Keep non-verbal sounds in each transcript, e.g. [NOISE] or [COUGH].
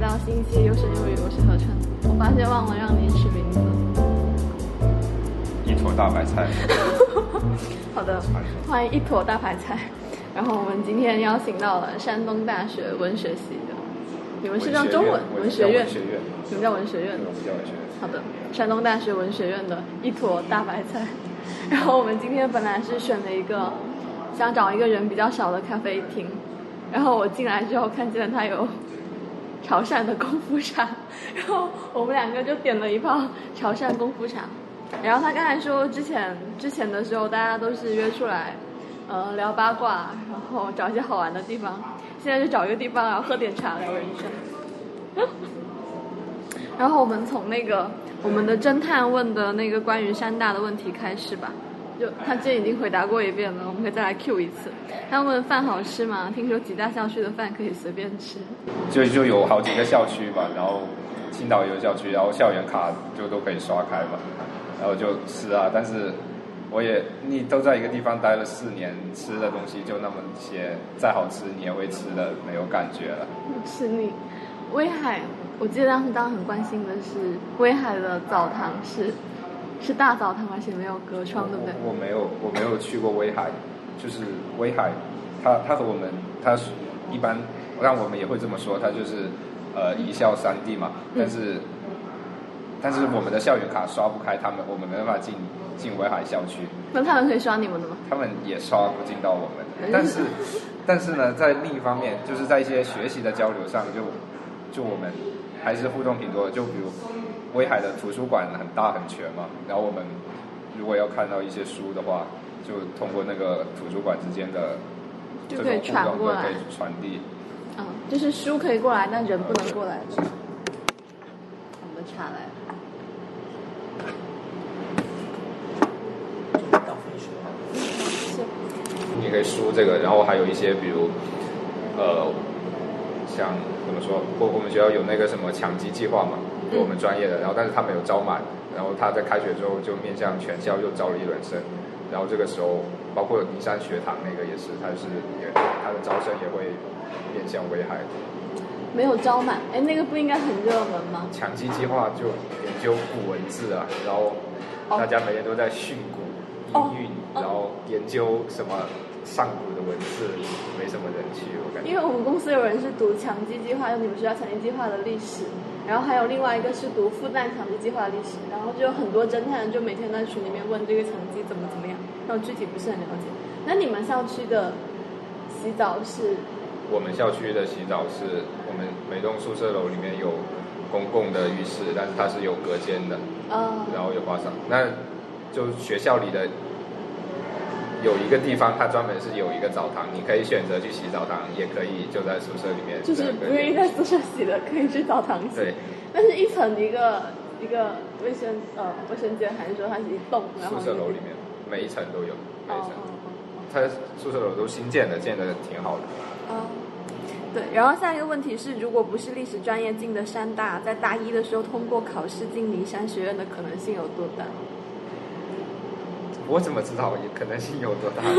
到新一期优声优语，我是何琛。我发现忘了让你取名字。一坨大白菜。[LAUGHS] 好的，欢迎一坨大白菜。然后我们今天邀请到了山东大学文学系的，你们是叫中文文学院？学院。你们叫文学院？我们叫文学院。好的，山东大学文学院的一坨大白菜。然后我们今天本来是选了一个想找一个人比较少的咖啡厅，然后我进来之后看见了他有潮汕的功夫茶，[LAUGHS] 然后我们两个就点了一泡潮汕功夫茶。然后他刚才说之前之前的时候大家都是约出来，呃聊八卦，然后找一些好玩的地方。现在就找一个地方，然后喝点茶聊人生。[LAUGHS] 然后我们从那个我们的侦探问的那个关于山大的问题开始吧。就他之前已经回答过一遍了，我们可以再来 Q 一次。他问饭好吃吗？听说几大校区的饭可以随便吃。就就有好几个校区吧，然后青岛有校区，然后校园卡就都可以刷开嘛，然后就吃啊。但是我也你都在一个地方待了四年，吃的东西就那么些，再好吃你也会吃的没有感觉了。吃腻。威海，我记得当时当时很关心的是威海的澡堂是。是大澡堂，而且没有隔窗，对不对？我没有，我没有去过威海，就是威海，它它和我们，它是一般，让我们也会这么说，它就是呃一校三地嘛。但是，但是我们的校园卡刷不开，他们我们没办法进进威海校区。那他们可以刷你们的吗？他们也刷不进到我们。但是，但是呢，在另一方面，就是在一些学习的交流上，就就我们还是互动挺多的。就比如。威海的图书馆很大很全嘛，然后我们如果要看到一些书的话，就通过那个图书馆之间的就可以传过来，可以传递。嗯，就是书可以过来，但人不能过来。我们查来。你可以输这个，然后还有一些，比如呃，像怎么说？我我们学校有那个什么强基计划嘛。我们专业的，然后但是他没有招满，然后他在开学之后就面向全校又招了一轮生，然后这个时候包括尼山学堂那个也是，他是也他的招生也会面向威海。没有招满，哎，那个不应该很热门吗？强基计划就研究古文字啊，然后大家每天都在训古音韵，然后研究什么。上古的文字没什么人气，我感觉。因为我们公司有人是读强基计划，就你们学校强基计划的历史，然后还有另外一个是读复旦强基计划历史，然后就有很多侦探就每天在群里面问这个强基怎么怎么样，然后具体不是很了解。那你们校区的洗澡是？我们校区的洗澡是我们每栋宿舍楼里面有公共的浴室，但是它是有隔间的，哦，然后有花洒，那就学校里的。有一个地方，它专门是有一个澡堂，你可以选择去洗澡堂，也可以就在宿舍里面。就是不愿意在宿舍洗的，可以去澡堂洗。对。但是一层一个一个卫生呃卫生间，还是说它是一栋？宿舍楼里面每一层都有，每一层。它宿舍楼都新建的，建的挺好的。哦。对，然后下一个问题是，如果不是历史专业进的山大，在大一的时候通过考试进灵山学院的可能性有多大？我怎么知道？也可能性有多大？[LAUGHS]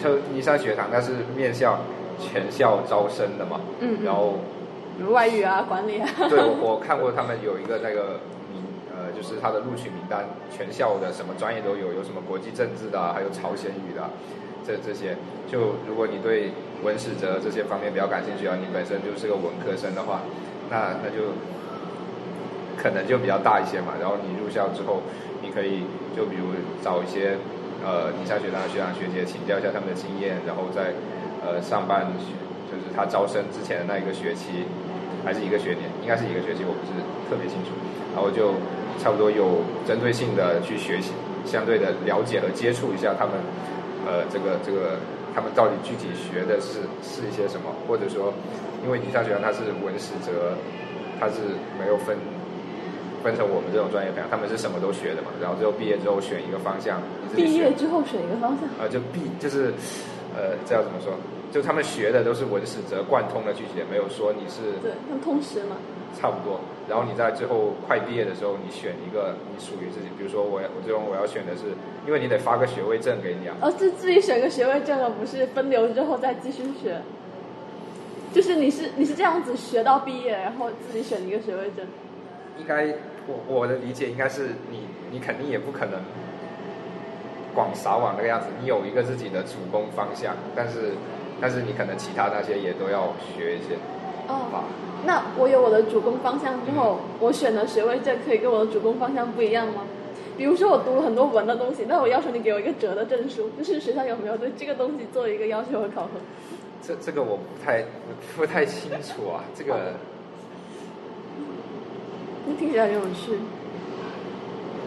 这个，就你上学堂，它是面向全校招生的嘛。嗯。然后，外语啊，管理啊。对，我 [LAUGHS] 我看过他们有一个那个名，呃，就是他的录取名单，全校的什么专业都有，有什么国际政治的，还有朝鲜语的，这这些。就如果你对文史哲这些方面比较感兴趣啊，你本身就是个文科生的话，那那就可能就比较大一些嘛。然后你入校之后。可以就比如找一些呃，你下学堂的学长学姐请教一下他们的经验，然后在呃上半学就是他招生之前的那一个学期，还是一个学年，应该是一个学期，我不是特别清楚。然后就差不多有针对性的去学习，相对的了解和接触一下他们呃这个这个他们到底具体学的是是一些什么，或者说因为宁夏学堂它是文史哲，它是没有分。分成我们这种专业培养，他们是什么都学的嘛，然后最后毕业之后选一个方向。毕业之后选一个方向？呃，就毕就是，呃，这要怎么说？就他们学的都是文史哲贯通的去学，没有说你是对，像通识嘛。差不多。然后你在最后快毕业的时候，你选一个你属于自己，比如说我我最终我要选的是，因为你得发个学位证给你啊。哦，是自己选个学位证，而不是分流之后再继续学。就是你是你是这样子学到毕业，然后自己选一个学位证。应该我我的理解应该是你你肯定也不可能广撒网那个样子，你有一个自己的主攻方向，但是但是你可能其他那些也都要学一些。哦吧，那我有我的主攻方向之后，我选的学位证可以跟我的主攻方向不一样吗？比如说我读了很多文的东西，那我要求你给我一个哲的证书，就是学校有没有对这个东西做一个要求和考核？这这个我不太不不太清楚啊，这个那听起来很有趣。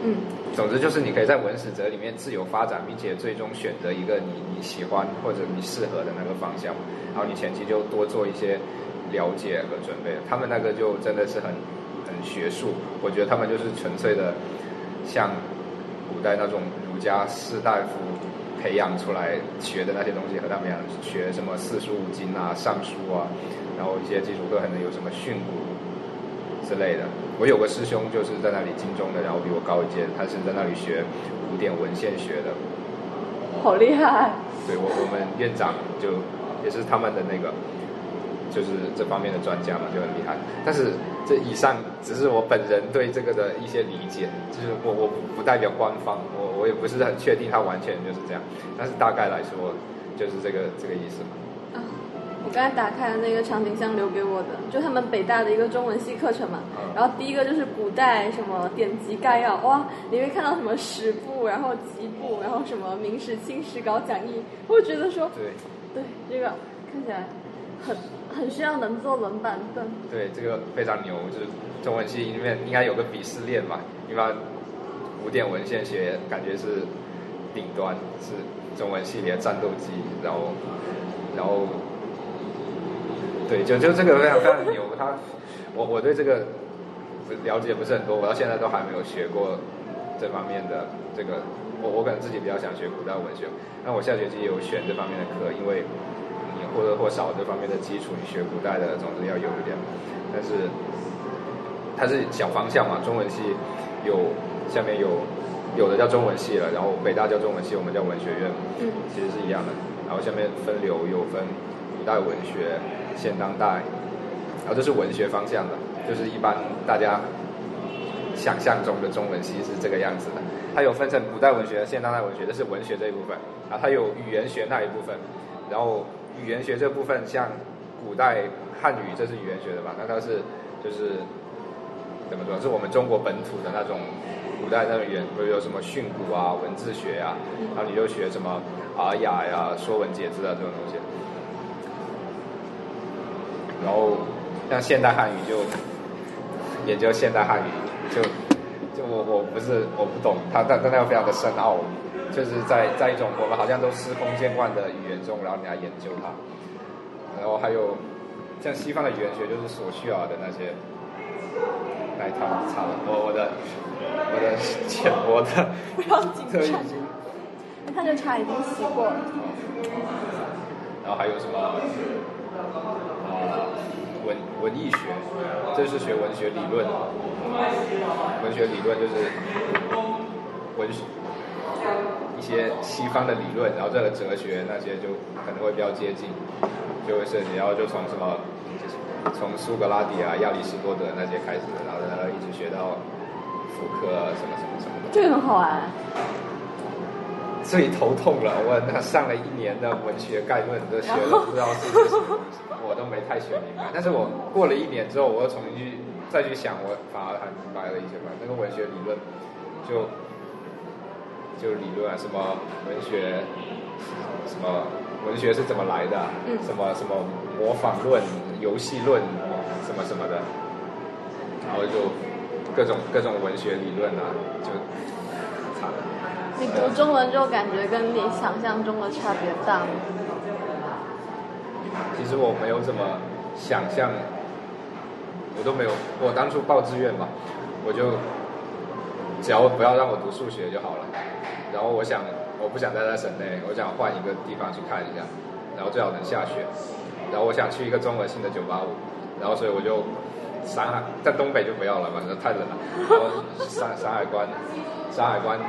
嗯，总之就是你可以在文史哲里面自由发展，并且最终选择一个你你喜欢或者你适合的那个方向，然后你前期就多做一些了解和准备。他们那个就真的是很很学术，我觉得他们就是纯粹的像古代那种儒家士大夫培养出来学的那些东西，和他们一样学什么四书五经啊、尚书啊，然后一些基础课可能有什么训诂之类的。我有个师兄就是在那里精中的，然后比我高一届，他是在那里学古典文献学的。好厉害！对我我们院长就也是他们的那个，就是这方面的专家嘛，就很厉害。但是这以上只是我本人对这个的一些理解，就是我我不不代表官方，我我也不是很确定他完全就是这样，但是大概来说就是这个这个意思嘛。啊，我刚才打开了那个场景箱留给我的，就他们北大的一个中文系课程嘛。嗯然后第一个就是古代什么典籍概要，哇，里面看到什么史部，然后集部，然后什么明史、清史稿讲义，我觉得说，对对这个看起来很很需要能做冷板凳。对，这个非常牛，就是中文系里面应该有个鄙视链嘛，一般古典文献学感觉是顶端，是中文系里的战斗机，然后然后对，就就这个非常非常牛，他我我对这个了解不是很多，我到现在都还没有学过这方面的这个，我我可能自己比较想学古代文学，那我下学期有选这方面的课，因为你或多或少这方面的基础，你学古代的总是要有一点，但是它是小方向嘛，中文系有下面有有的叫中文系了，然后北大叫中文系，我们叫文学院，嗯。其实是一样的。然后下面分流有分古代文学、现当代，然后这是文学方向的，就是一般大家想象中的中文系是这个样子的。它有分成古代文学、现当代文学，这是文学这一部分，然后它有语言学那一部分，然后语言学这部分像古代汉语，这是语言学的吧？那它是就是怎么说？是我们中国本土的那种古代那种语言，比如有什么训诂啊、文字学啊，然后你就学什么尔雅呀、说文解字啊这种东西。然后像现代汉语就研究现代汉语，就就我我不是我不懂，它它它那个非常的深奥，就是在在一种我们好像都司空见惯的语言中，然后你来研究它。然后还有像西方的语言学，就是所需要的那些那一套，差了我我的我的 [LAUGHS] 浅薄的不要紧特已张，经。他这茶已经洗过了。然后还有什么啊、文文艺学，这是学文学理论。文学理论就是文学一些西方的理论，然后这个哲学那些就可能会比较接近，就会涉及，然后就从什么从苏格拉底啊、亚里士多德那些开始，然后然后一直学到福柯啊什么什么什么的。这个很好玩。最头痛了，我那上了一年的文学概论，都学了不知道是些什么东西，我都没太学明白。但是我过了一年之后，我又重新去再去想，我反而还明白了一些吧。那个文学理论，就就理论啊，什么文学，什么文学是怎么来的，嗯什么什么模仿论、游戏论，什么什么的，然后就各种各种文学理论啊，就。你读中文就感觉跟你想象中的差别大吗？其实我没有怎么想象，我都没有。我当初报志愿嘛，我就只要不要让我读数学就好了。然后我想，我不想待在省内，我想换一个地方去看一下，然后最好能下雪。然后我想去一个综合性的985，然后所以我就山海在东北就不要了嘛，太冷了。然后山山海关，山海关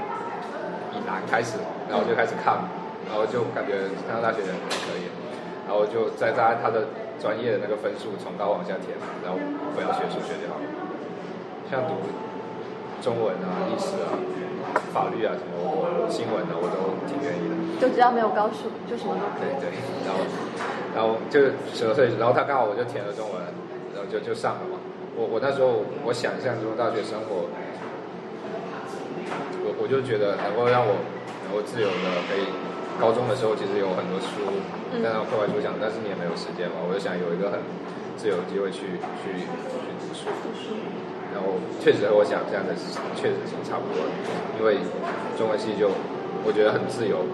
以南开始，然后就开始看，然后就感觉上大学人可以。然后就再再按他的专业的那个分数从高往下填，然后不要学数学就好了。像读中文啊、历史啊、法律啊什么，我新闻啊，我都挺愿意的。就只要没有高数，就什么都可以。对对，然后然后就十多岁，然后他刚好我就填了中文，然后就就上了嘛。我我那时候我想象中大学生活，我我就觉得能够让我能够自由的可以，高中的时候其实有很多书，嗯但是课外书讲，但是你也没有时间嘛，我就想有一个很自由的机会去去去读书。然后确实和我想象的是确实是差不多的，因为中文系就我觉得很自由，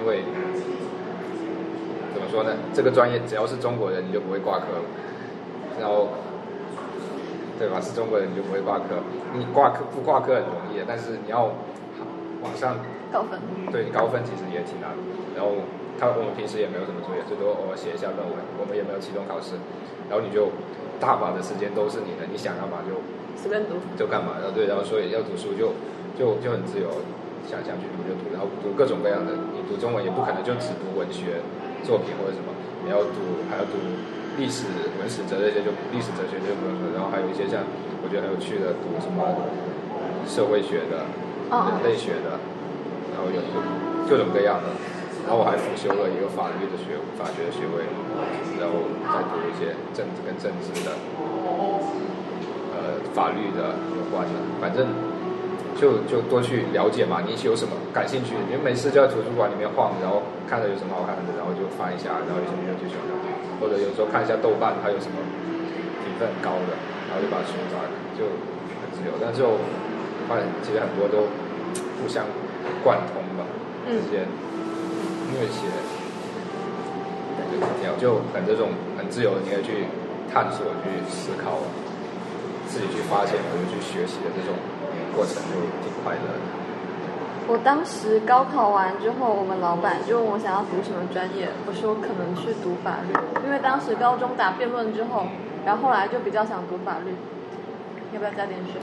因为怎么说呢？这个专业只要是中国人，你就不会挂科，然后对吧？是中国人你就不会挂科，你挂科不挂科很容易的，但是你要往上高分。对高分其实也挺难。然后他我们平时也没有什么作业，最多偶尔写一下论文，我们也没有期中考试，然后你就大把的时间都是你的，你想干嘛就随便读。就干嘛，然后对，然后所以要读书就就就很自由，想想去读就读，然后读各种各样的。你读中文也不可能就只读文学作品或者什么，你要读还要读历史、文史哲这些就历史哲学就不用说，然后还有一些像我觉得很有趣的，读什么社会学的、哦人类学的，然然后有各种各样的。然后我还辅修了一个法律的学法学的学位，然后再读一些政治跟政治的。呃法律的有关的，反正就就多去了解嘛。你有什么感兴趣，你没事就在图书馆里面晃，然后看着有什么好看的，然后就翻一下，然后有什么就去选它，或者有时候看一下豆瓣它有什么评分很高的，然后就把书拿来，就很自由。但是我发现其实很多都互相贯通吧，嗯之间因为写。对，就很这种很自由的，你可以去探索、去思考，自己去发现或者去学习的这种过程，就挺快乐的。我当时高考完之后，我们老板就问我想要读什么专业，我说可能去读法律，因为当时高中打辩论之后，然后后来就比较想读法律。要不要加点水？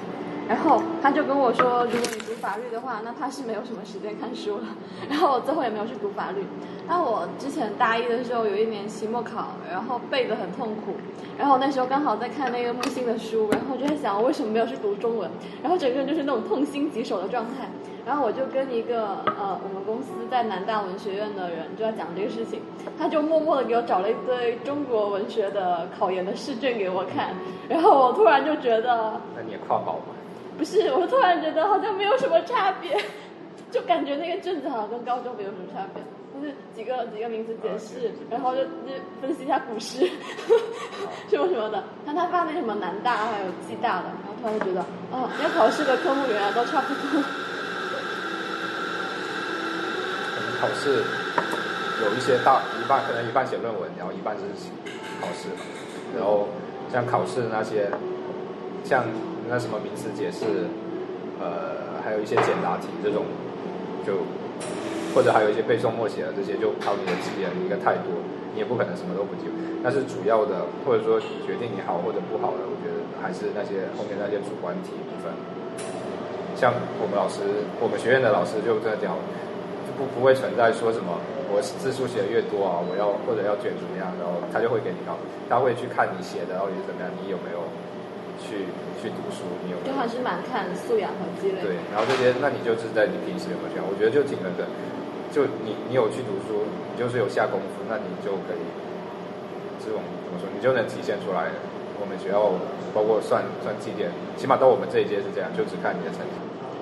然后他就跟我说，如果你读法律的话，那他是没有什么时间看书了。然后我最后也没有去读法律。那我之前大一的时候有一年期末考，然后背得很痛苦，然后那时候刚好在看那个木心的书，然后就在想我为什么没有去读中文，然后整个人就是那种痛心疾首的状态。然后我就跟一个呃我们公司在南大文学院的人就在讲这个事情，他就默默的给我找了一堆中国文学的考研的试卷给我看，然后我突然就觉得。那你也跨保吗？不是，我突然觉得好像没有什么差别，[LAUGHS] 就感觉那个卷子好像跟高中没有什么差别，就是几个几个名词解释，然后就就分析一下古诗，[LAUGHS] 什么什么的。但他发那什么南大还有暨大的，然后突然就觉得，哦，要考试的科目原来都差不多。可能考试有一些大一半，可能一半写论文，然后一半是考试。然后像考试那些，像那什么名词解释，呃，还有一些简答题这种，就或者还有一些背诵默写的这些，就靠你的记忆力应该太多，你也不可能什么都不记。但是主要的，或者说决定你好或者不好的，我觉得还是那些后面那些主观题部分。像我们老师，我们学院的老师就在讲，就不不会存在说什么我字数写的越多啊，我要或者要卷怎么样，然后他就会给你搞，他会去看你写的到底是怎么样，你有没有去去读书，你有就还是蛮看素养和积累。对，然后这些，那你就是在你平时有没有这样？我觉得就挺那个，就你你有去读书，你就是有下功夫，那你就可以这种怎么说，你就能体现出来。我们学校包括算算绩点，起码到我们这一届是这样，就只看你的成绩。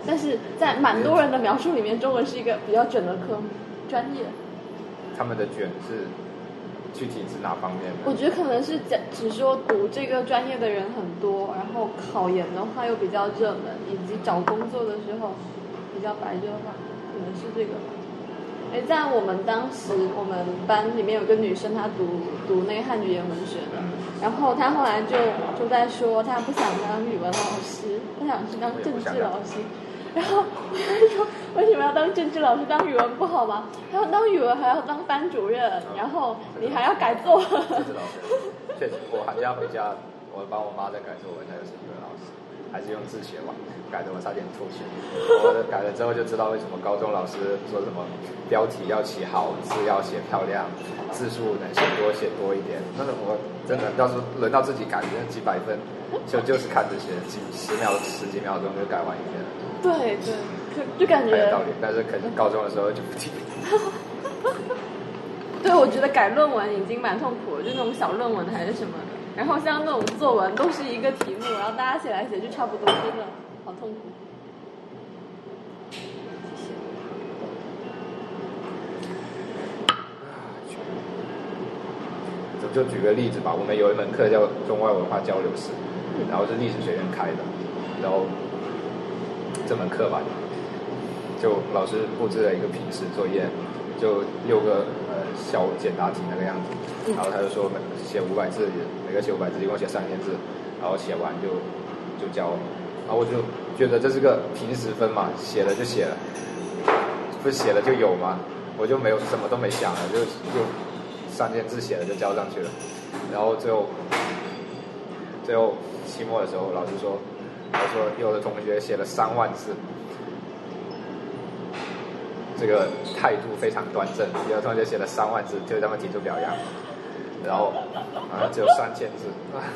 但是在蛮多人的描述里面，中文是一个比较卷的科目，专业。他们的卷是具体是哪方面的？我觉得可能是讲只说读这个专业的人很多，然后考研的话又比较热门，以及找工作的时候比较白热化，可能是这个吧。哎，在我们当时，我们班里面有个女生，她读读那个汉语言文学的，然后她后来就就在说，她不想当语文老师，她想去当政治老师。然后我就说，为什么要当政治老师？当语文不好吗？她说当语文还要当班主任，然后你还要改作文。政治老师，确实，我寒假回家，我帮我妈在改作文，她就是语文老师，还是用字写吧，改的我差点吐血。我改了之后就知道为什么高中老师说什么标题要起好，字要写漂亮，字数能写多写多一点。那我真的要是轮到自己改，那几百分 [LAUGHS] 就就是看这些几十秒十几秒钟就改完一遍。对对，就就感觉很有道理，但是可能高中的时候就不听。[LAUGHS] 对，我觉得改论文已经蛮痛苦了，就那种小论文还是什么的。然后像那种作文都是一个题目，然后大家写来写去差不多，真的好痛苦。谢谢。就就举个例子吧，我们有一门课叫中外文化交流史，然后是历史学院开的，然后这门课吧，就老师布置了一个平时作业，就六个呃小简答题那个样子，然后他就说每写五百字，每个写五百字，一共写三千字，然后写完就就交了，然后我就觉得这是个平时分嘛，写了就写了，不写了就有嘛？我就没有什么都没想了，就就三千字写了就交上去了，然后最后最后期末的时候，老师说，他说有的同学写了三万字。这个态度非常端正，有的同学写了三万字，就他们提出表扬，然后啊只有三千字，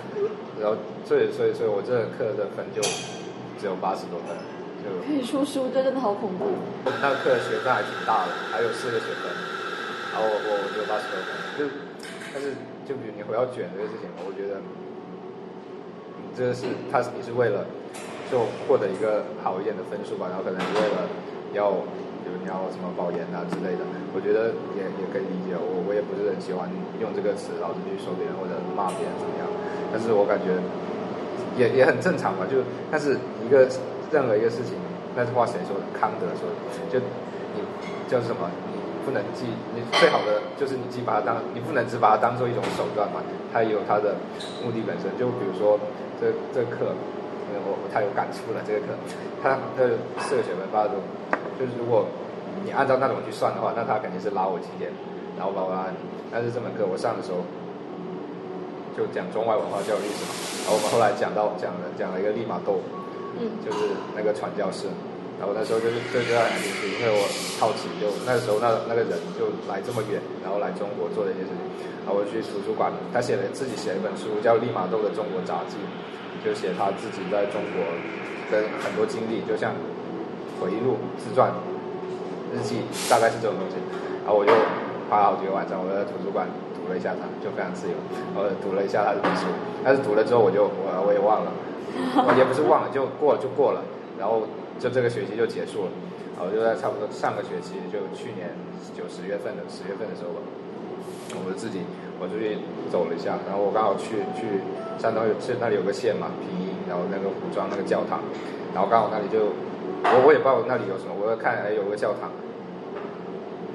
[LAUGHS] 然后所以所以所以我这个课的分就只有八十多分，就可以出书，这真的好恐怖。我们那个课的学分还挺大的，还有四个学分，然后我我我只有八十多分，就但是就比如你回到卷这个事情，我觉得你这个是他你是为了就获得一个好一点的分数吧，然后可能是为了要。比如你要什么保研啊之类的，我觉得也也可以理解。我我也不是很喜欢用这个词，老是去说别人或者骂别人怎么样。但是我感觉也也很正常嘛。就但是一个任何一个事情，那句话谁说的？康德说的。就你叫什么？你不能既你最好的就是你既把它当，你不能只把它当做一种手段嘛。它也有它的目的本身。就比如说这这课，我我太有感触了。这个课，他的四个学文八十多。就是如果你按照那种去算的话，那他肯定是拉我几点，然后把我按。但是这门课我上的时候就讲中外文化教育历史嘛，然后我们后来讲到讲了讲了一个利玛窦，嗯，就是那个传教士，然后那时候就是对这样感兴趣，因为我好奇，就那时候那那个人就来这么远，然后来中国做的一些事情，然后我去图书馆，他写了自己写了一本书叫《利玛窦的中国杂记》，就写他自己在中国的很多经历，就像。回忆录、自传、日记，大概是这种东西。然后我就花了好几个晚上，我在图书馆读了一下他，就非常自由。然后读了一下他这本书，但是读了之后我就我我也忘了，也不是忘了，就过了就过了。然后就这个学期就结束了。然后就在差不多上个学期，就去年九十月份的十月份的时候吧，我自己我出去走了一下，然后我刚好去去山东有是那里有个县嘛，平阴，然后那个古庄那个教堂，然后刚好那里就。我我也不知道那里有什么，我看哎有个教堂，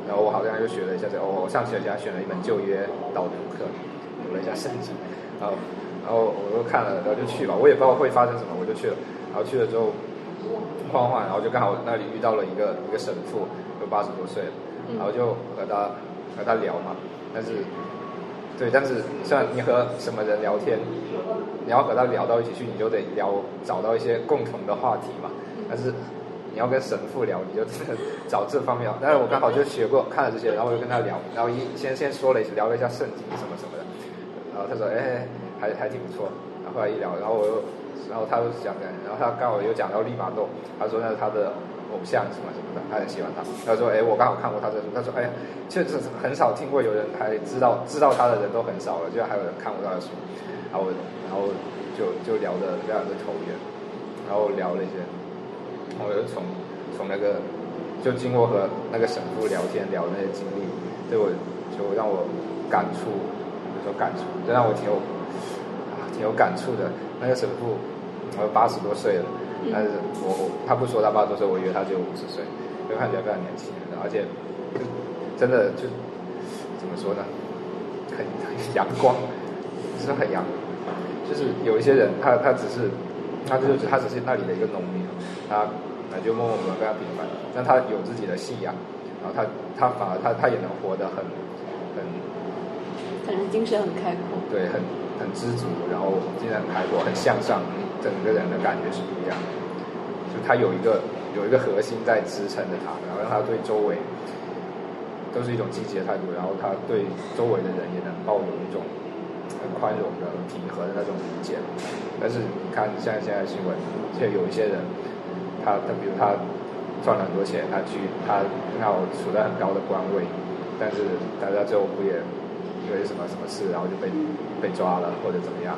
然后我好像又学了一下这，哦我上学期还选了一门旧约导读课，读了一下圣经，然后然后我又看了，然后就去吧，我也不知道会发生什么，我就去了，然后去了之后晃晃，然后就刚好那里遇到了一个一个神父，都八十多岁了，然后就和他和他聊嘛，但是对，但是像你和什么人聊天，你要和他聊到一起去，你就得聊找到一些共同的话题嘛。但是你要跟神父聊，你就找这方面。但是我刚好就学过看了这些，然后我就跟他聊，然后一先先说了一聊了一下圣经什么什么的，然后他说哎还还挺不错。然后后来一聊，然后我又然后他就讲的，然后他刚好又讲到利玛窦，他说那是他的偶像什么什么的，他很喜欢他。他说哎我刚好看过他的书，他说哎确实很少听过有人还知道知道他的人都很少了，居然还有人看过他的书。然后然后就就聊得非常的投缘，然后聊了一些。我就从从那个就经过和那个神父聊天聊那些经历，对我就让我感触，说感触，就让我挺有挺有感触的。那个神父，我八十多岁了，但是我他不说他八十多岁，我以为他只有五十岁，就看起来非常年轻，而且就真的就怎么说呢，很很阳光，是很阳，就是有一些人他他只是。他就是他只是那里的一个农民，他就默默无闻非常平凡，但他有自己的信仰，然后他他反而他他也能活得很很反正精神很开阔。对，很很知足，然后精神很开阔，很向上，整个人的感觉是不一样的。就他有一个有一个核心在支撑着他，然后让他对周围都是一种积极的态度，然后他对周围的人也能抱有一种很宽容的、平和的那种理解。但是你看，像现在新闻，就有一些人，他他比如他赚了很多钱，他去他刚好处在很高的官位，但是大家最后不也因为什么什么事，然后就被被抓了或者怎么样，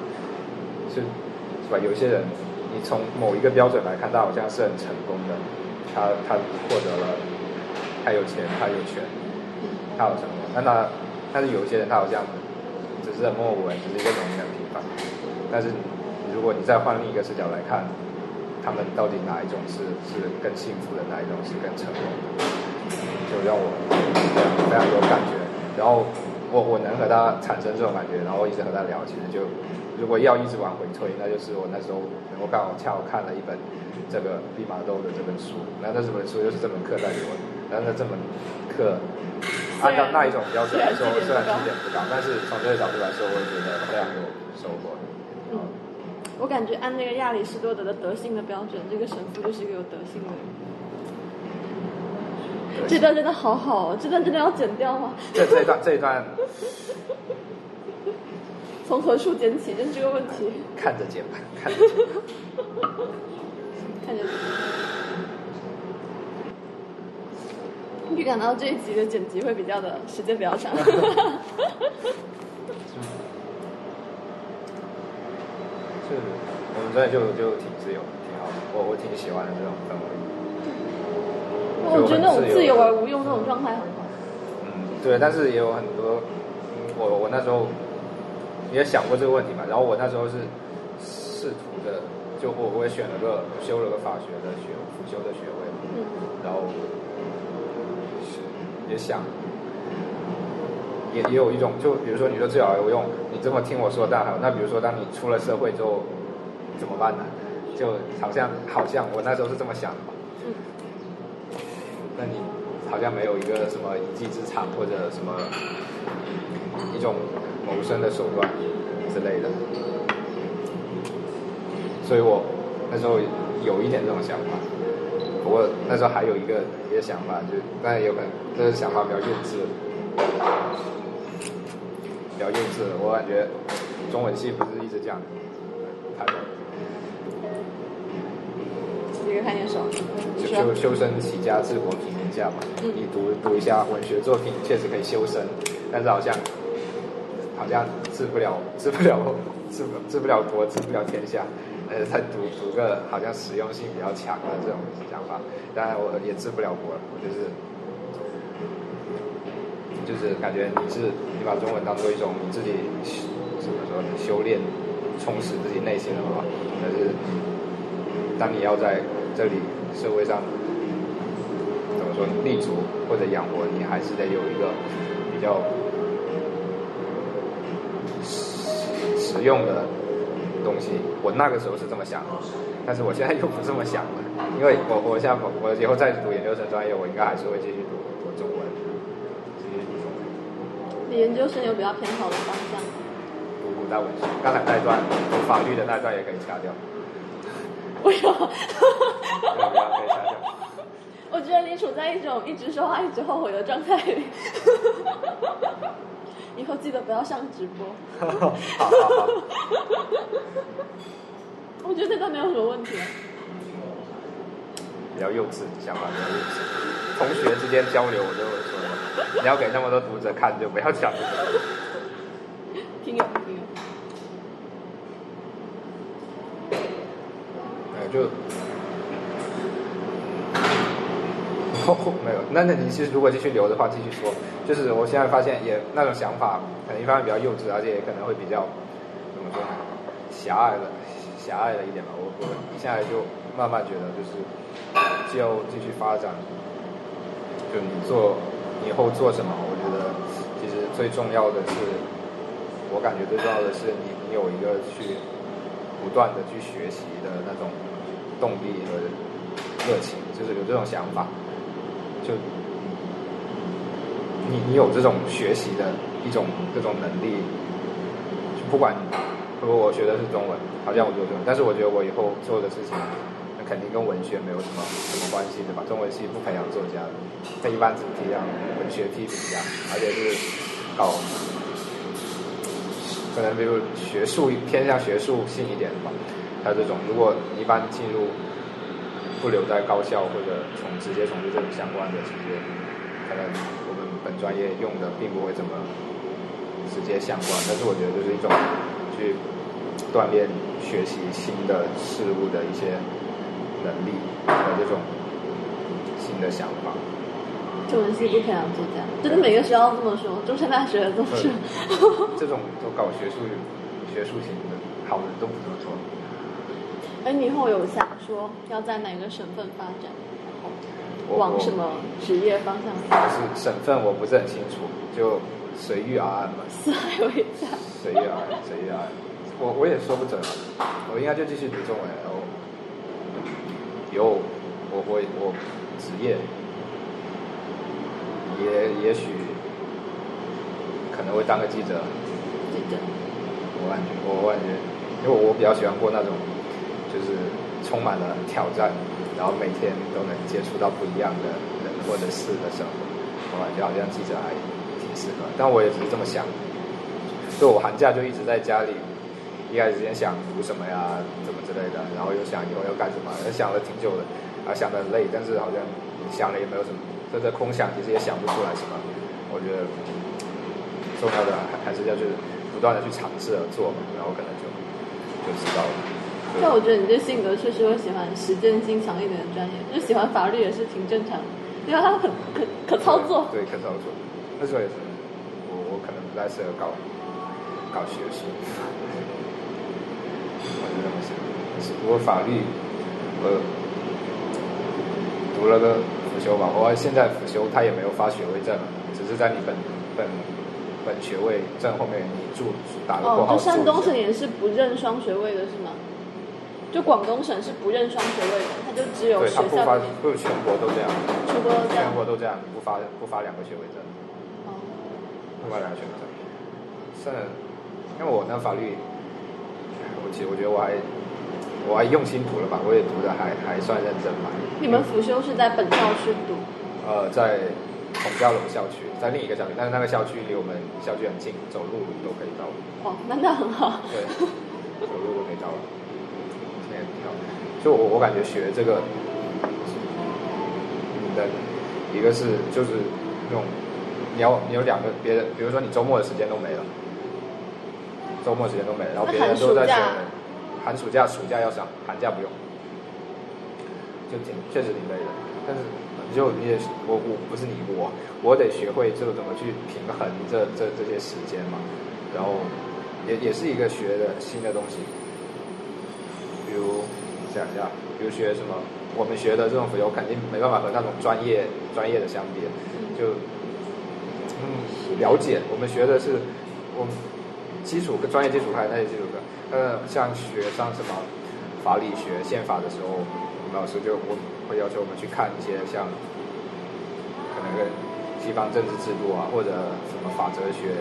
是是吧？有些人，你从某一个标准来看，他好像是很成功的，他他获得了，他有钱，他有权，他有成功。但他但是有些人，他好像只是默默无闻，只是一个农民的平凡。但是如果你再换另一个视角来看，他们到底哪一种是是更幸福的，哪一种是更成功的，就让我非常有感觉。然后我我能和他产生这种感觉，然后一直和他聊，其实就如果要一直往回推，那就是我那时候能够刚好恰好看了一本这个毕马豆的这本书，那那这本书就是这门课带给我的，然后那这门课按照那一种标准来说，虽然起点不高，但是从这个角度来说，我也觉得非常有收获。嗯，我感觉按那个亚里士多德的德性的标准，这个神父就是一个有德性的人。这段真的好好哦，这段真的要剪掉吗？这这一段这一段从何处剪起？就是个问题。看着剪吧，看着剪。[LAUGHS] 看着剪。预感到这一集的剪辑会比较的时间比较长。[LAUGHS] 是，我们这就就挺自由，挺好的，我我挺喜欢的这种氛围。我觉得那种自由而无用那种状态很好。嗯，对，但是也有很多，嗯我我那时候也想过这个问题嘛，然后我那时候是试图的，就我我也选了个修了个法学的学辅修的学位，嗯然后是也想，也也有一种，就比如说你说自由而无用，你这么听我说，当然好，那比如说当你出了社会之后怎么办呢？就好像好像我那时候是这么想的嘛。嗯那你好像没有一个什么一技之长或者什么一种谋生的手段之类的，所以我那时候有一点这种想法。不过那时候还有一个一个想法，就当然也有可能这个想法比较幼稚，比较幼稚。我感觉中文系不是一直讲就修修身齐家治国平天下嘛。嗯你读读一下文学作品，确实可以修身，但是好像好像治不了治不了治不治不了国，治不了天下。[LAUGHS] 呃，他读读个好像实用性比较强的这种想法，当然我也治不了国，我就是就是感觉你是你把中文当做一种你自己怎么说修炼、充实自己内心的话，但是当你要在这里社会上怎么说立足或者养活，你还是得有一个比较实实用的东西。我那个时候是这么想的，但是我现在又不这么想了，因为我我现在我以后再读研究生专业，我应该还是会继续读读中文，继续读中文，你研究生有比较偏好的方向吗？读古代文学。刚才那一段读法律的那一段也可以掐掉，为什么？要，不要可以掐掉。我觉得你处在一种一直说话一直后悔的状态里。[LAUGHS] 以后记得不要上直播。好好好。我觉得这都没有什么问题。啊比较幼稚，想法比较幼稚。同学之间交流，我就会说，你要给那么多读者看，就不要讲这个。[LAUGHS] 挺有，挺有。呃，就，没有。那那你其实如果继续留的话，继续说。就是我现在发现也那种想法，可能一方面比较幼稚，而且也可能会比较怎么说呢，狭隘了，狭隘了一点吧。我我现在就慢慢觉得，就是就要继续发展。就你做以后做什么，我觉得其实最重要的是，我感觉最重要的是你你有一个去不断的去学习的那种动力和热情，就是有这种想法，就你你有这种学习的一种这种能力，不管如果我学的是中文，好像我做中文，但是我觉得我以后做的事情，那肯定跟文学没有什么什么关系，对吧？中文系不培养作家的，跟一般只培养文学批评家，而且是搞可能比如学术偏向学术性一点的吧。他这种，如果一般进入不留在高校或者从直接从事这种相关的，其实可能我们本专业用的并不会怎么直接相关。但是我觉得就是一种去锻炼学习新的事物的一些能力和这种新的想法。中文系不培养作家，真的每个学校这么说，中山大学都是。这种都搞学术学术型的，好人都不这么说。哎，你以后有想说要在哪个省份发展，然后往什么职业方向走？就是省份我不是很清楚，就随遇而安吧。四海为家。随遇而安，随遇而安。我我也说不准啊，我应该就继续读中文，然后以后我我我职业也也许可能会当个记者。记者。我感觉我感觉，因为我比较喜欢过那种就是充满了挑战，然后每天都能接触到不一样的人或者事的生活，我感觉好像记者还挺适合。但我也只是这么想，就我寒假就一直在家里，一开始先想读什么呀，怎么之类的，然后又想以后要干什么，想了挺久的，啊想的很累，但是好像想了也没有什么，这在空想，其实也想不出来什么。我觉得重要的还还是要去不断的去尝试而做嘛，然后可能就就知道了。但我觉得你这性格确实会喜欢实践性强一点的专业，就喜欢法律也是挺正常的，因为它很可可操作。对，可操作。那时候也是，我我可能不太适合搞搞学术，我就这么想。不过法律，我读了个辅修吧，我现在辅修他也没有发学位证，只是在你本本本学位证后面你注打个括号。哦，就山东省也是不认双学位的是吗？就广东省是不认双学位的，他就只有对他不发。不全国都这样，全国都这样全国都这样，不发不发两个学位证，哦，不发两个学位证。是，因为我那法律，我其实我觉得我还我还用心读了吧，我也读的还还算认真吧。你们辅修是在本校区读？呃，在孔家楼校区，在另一个校区，但是那个校区离我们校区很近，走路都可以到。哦，那那很好。对，走路都可以到了。就我我感觉学这个，你的一个是就是那种你要你有两个别人，比如说你周末的时间都没了，周末时间都没了，然后别人都在学寒暑假寒暑假暑假要上，寒假不用，就挺确实挺累的。但是就你也我我不是你我我得学会这个怎么去平衡这这这些时间嘛，然后也也是一个学的新的东西。比如想一下，比如学什么，我们学的这种辅修肯定没办法和那种专业专业的相比，就嗯了解，我们学的是我们基础跟专业基础还有那些基础课，呃，像学上什么法理学、宪法的时候，我们老师就我会要求我们去看一些像可能跟西方政治制度啊，或者什么法哲学、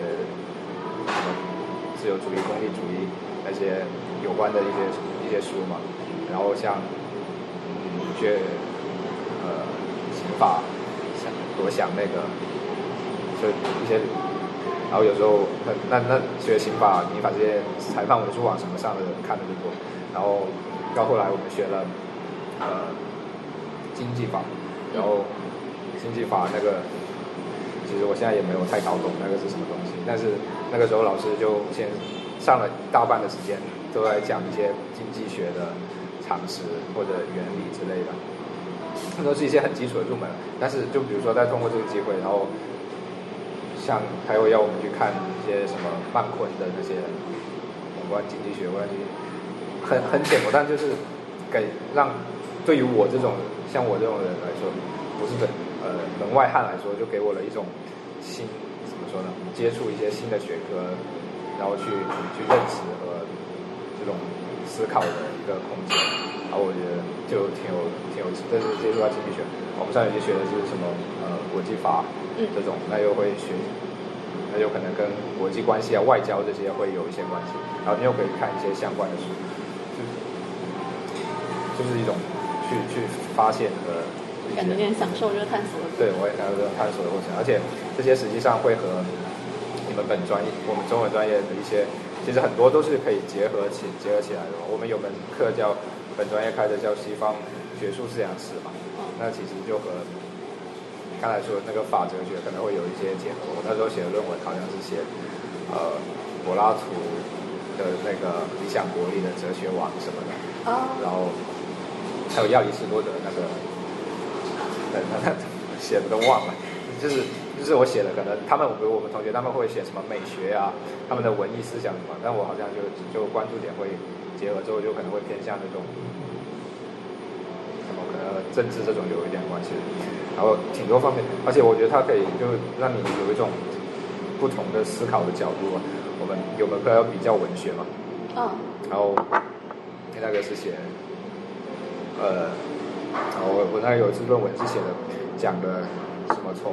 什么自由主义、功利主义那些有关的一些一些书嘛，然后像嗯学呃刑法，想多想那个就一些，然后有时候那那那学刑法、民法这些裁判文书网什么上的人看的就多，然后到后来我们学了呃经济法，然后经济法那个其实我现在也没有太搞懂那个是什么东西，但是那个时候老师就先上了大半的时间都在讲一些经济学的常识或者原理之类的，那都是一些很基础的入门。但是就比如说再通过这个机会，然后像还有要我们去看一些什么曼昆的那些有关经济学、关经济，很很浅薄，但就是给让对于我这种像我这种人来说，不是本呃门外汉来说，就给我了一种新怎么说呢？接触一些新的学科，然后去去认识和这种思考的一个空间。然后我觉得就挺有挺有意思。但是接触到经济学，我们上学期学的是什么呃国际法嗯这种，那又会学那那就可能跟国际关系啊、外交这些会有一些关系。然后你又可以看一些相关的书，就就是一种去去发现和感觉有点享受这个探索的。对，我也享受这种探索的过程，而且这些实际上会和你们本专业、我们中文专业的一些，其实很多都是可以结合起结合起来的嘛。我们有门课叫本专业开的叫西方学术思想史嘛，那其实就和刚才说的那个法哲学可能会有一些结合。我那时候写的论文好像是写呃柏拉图的那个《理想国里的哲学网》什么的，啊，然后还有亚里士多德那个，对，那那写的都忘了，就是就是我写的，可能他们比如我们同学他们会写什么美学啊，他们的文艺思想什么，但我好像就就关注点会结合之后，就可能会偏向那种什么可能政治这种有一点关系，然后挺多方面，而且我觉得它可以就让你有一种不同的思考的角度啊。我们有门课要比较文学嘛，嗯，然后那个是写，呃，然后我我那有一次论文是写的，讲的什么从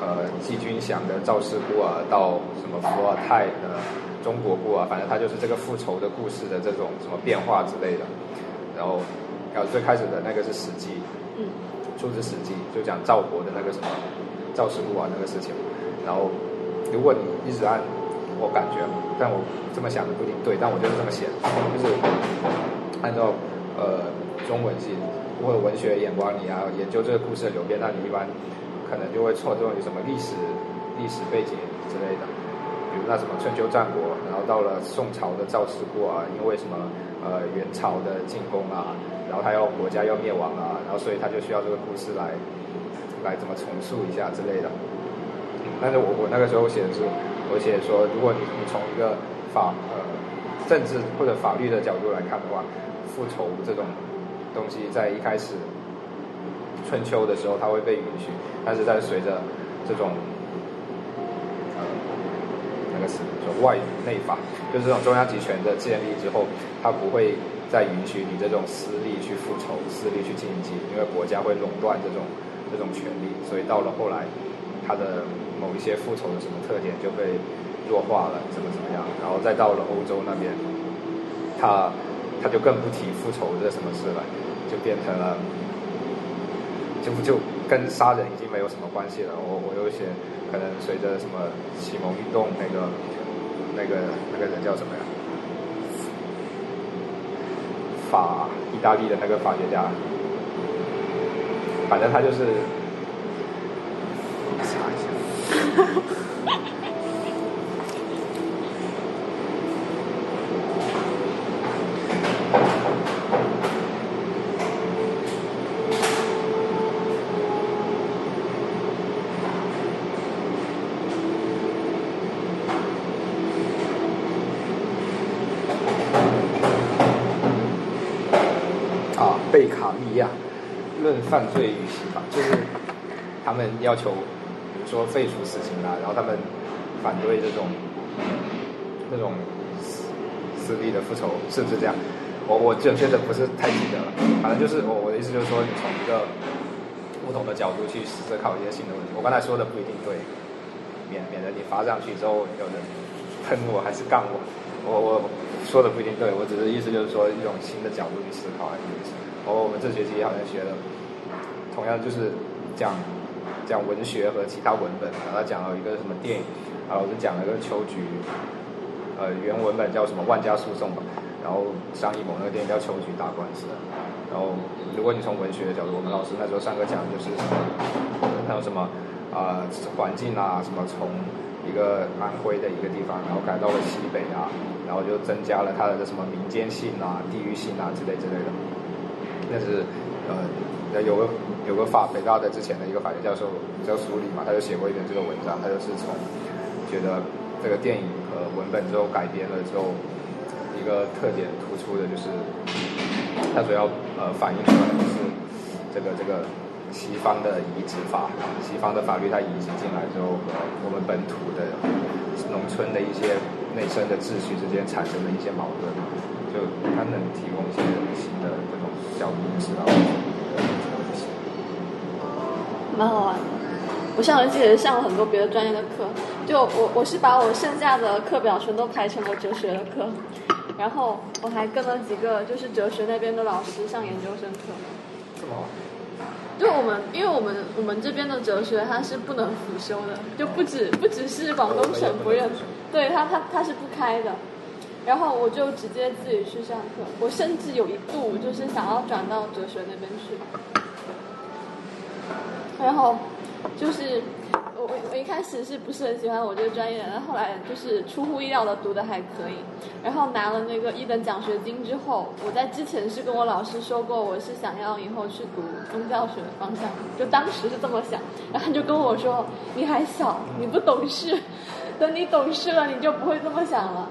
呃季军祥的赵氏孤儿到什么伏尔泰的中国孤儿，反正他就是这个复仇的故事的这种什么变化之类的。然后，然后最开始的那个是《史记》，出自《史记》，就讲赵国的那个什么赵氏孤儿那个事情。然后，如果你一直按我感觉，但我这么想的不一定对，但我就是这么写，就是按照呃中文系或者文学眼光，你要研究这个故事的流变，那你一般可能就会错这种什么历史历史背景之类的，比如那什么春秋战国，然后到了宋朝的赵氏孤儿，因为什么呃元朝的进攻啊，然后他要国家要灭亡啊，然后所以他就需要这个故事来来怎么重塑一下之类的。但是我我那个时候写的是。而且说，如果你你从一个法呃政治或者法律的角度来看的话，复仇这种东西在一开始春秋的时候它会被允许，但是在随着这种呃那个词说外内法，就是这种中央集权的建立之后，它不会再允许你这种私利去复仇、私利去经济，因为国家会垄断这种这种权利，所以到了后来，它的。某一些复仇的什么特点就被弱化了，怎么怎么样，然后再到了欧洲那边，他他就更不提复仇这什么事了，就变成了，就就跟杀人已经没有什么关系了。我我有些可能随着什么启蒙运动，那个那个那个人叫什么呀？法意大利的那个法学家，反正他就是。啊，[LAUGHS] 犯罪与刑法，就是他们要求。比如说废除死刑啦，然后他们反对这种那种私私利的复仇，是不是这样？我我准确的不是太记得了，反正就是我我的意思就是说，你从一个不同的角度去思考一些新的问题。我刚才说的不一定对，免免得你发上去之后有人喷我还是杠我，我我说的不一定对，我只是意思就是说一种新的角度去思考而已。我我们这学期好像学了，同样就是讲。讲文学和其他文本，然后讲了一个什么电影，然后我就讲了一个秋菊，呃，原文本叫什么《万家诉讼》吧，然后张艺谋那个电影叫《秋菊打官司》，然后如果你从文学的角度，我们老师那时候上课讲的就是什么，还有什么啊环境啊，什么从一个安徽的一个地方，然后改到了西北啊，然后就增加了它的什么民间性啊、地域性啊之类之类的，那是呃。有个有个法北大的之前的一个法学教授叫苏里嘛，他就写过一篇这个文章，他就是从觉得这个电影和文本之后改编了之后，一个特点突出的就是，它主要呃反映出来的是这个这个西方的移植法，西方的法律它移植进来之后我们本土的农村的一些内生的秩序之间产生的一些矛盾，就它能提供一些新的这种角度思考。蛮好玩的，我上学期也上了很多别的专业的课，就我我是把我剩下的课表全都排成了哲学的课，然后我还跟了几个就是哲学那边的老师上研究生课。这么，就我们，因为我们我们这边的哲学它是不能辅修的，就不止不只是广东省不认，对它它它是不开的。然后我就直接自己去上课，我甚至有一度就是想要转到哲学那边去。然后就是我我我一开始是不是很喜欢我这个专业，然后后来就是出乎意料的读的还可以。然后拿了那个一等奖学金之后，我在之前是跟我老师说过，我是想要以后去读宗教学的方向，就当时是这么想。然后他就跟我说：“你还小，你不懂事，等你懂事了，你就不会这么想了。”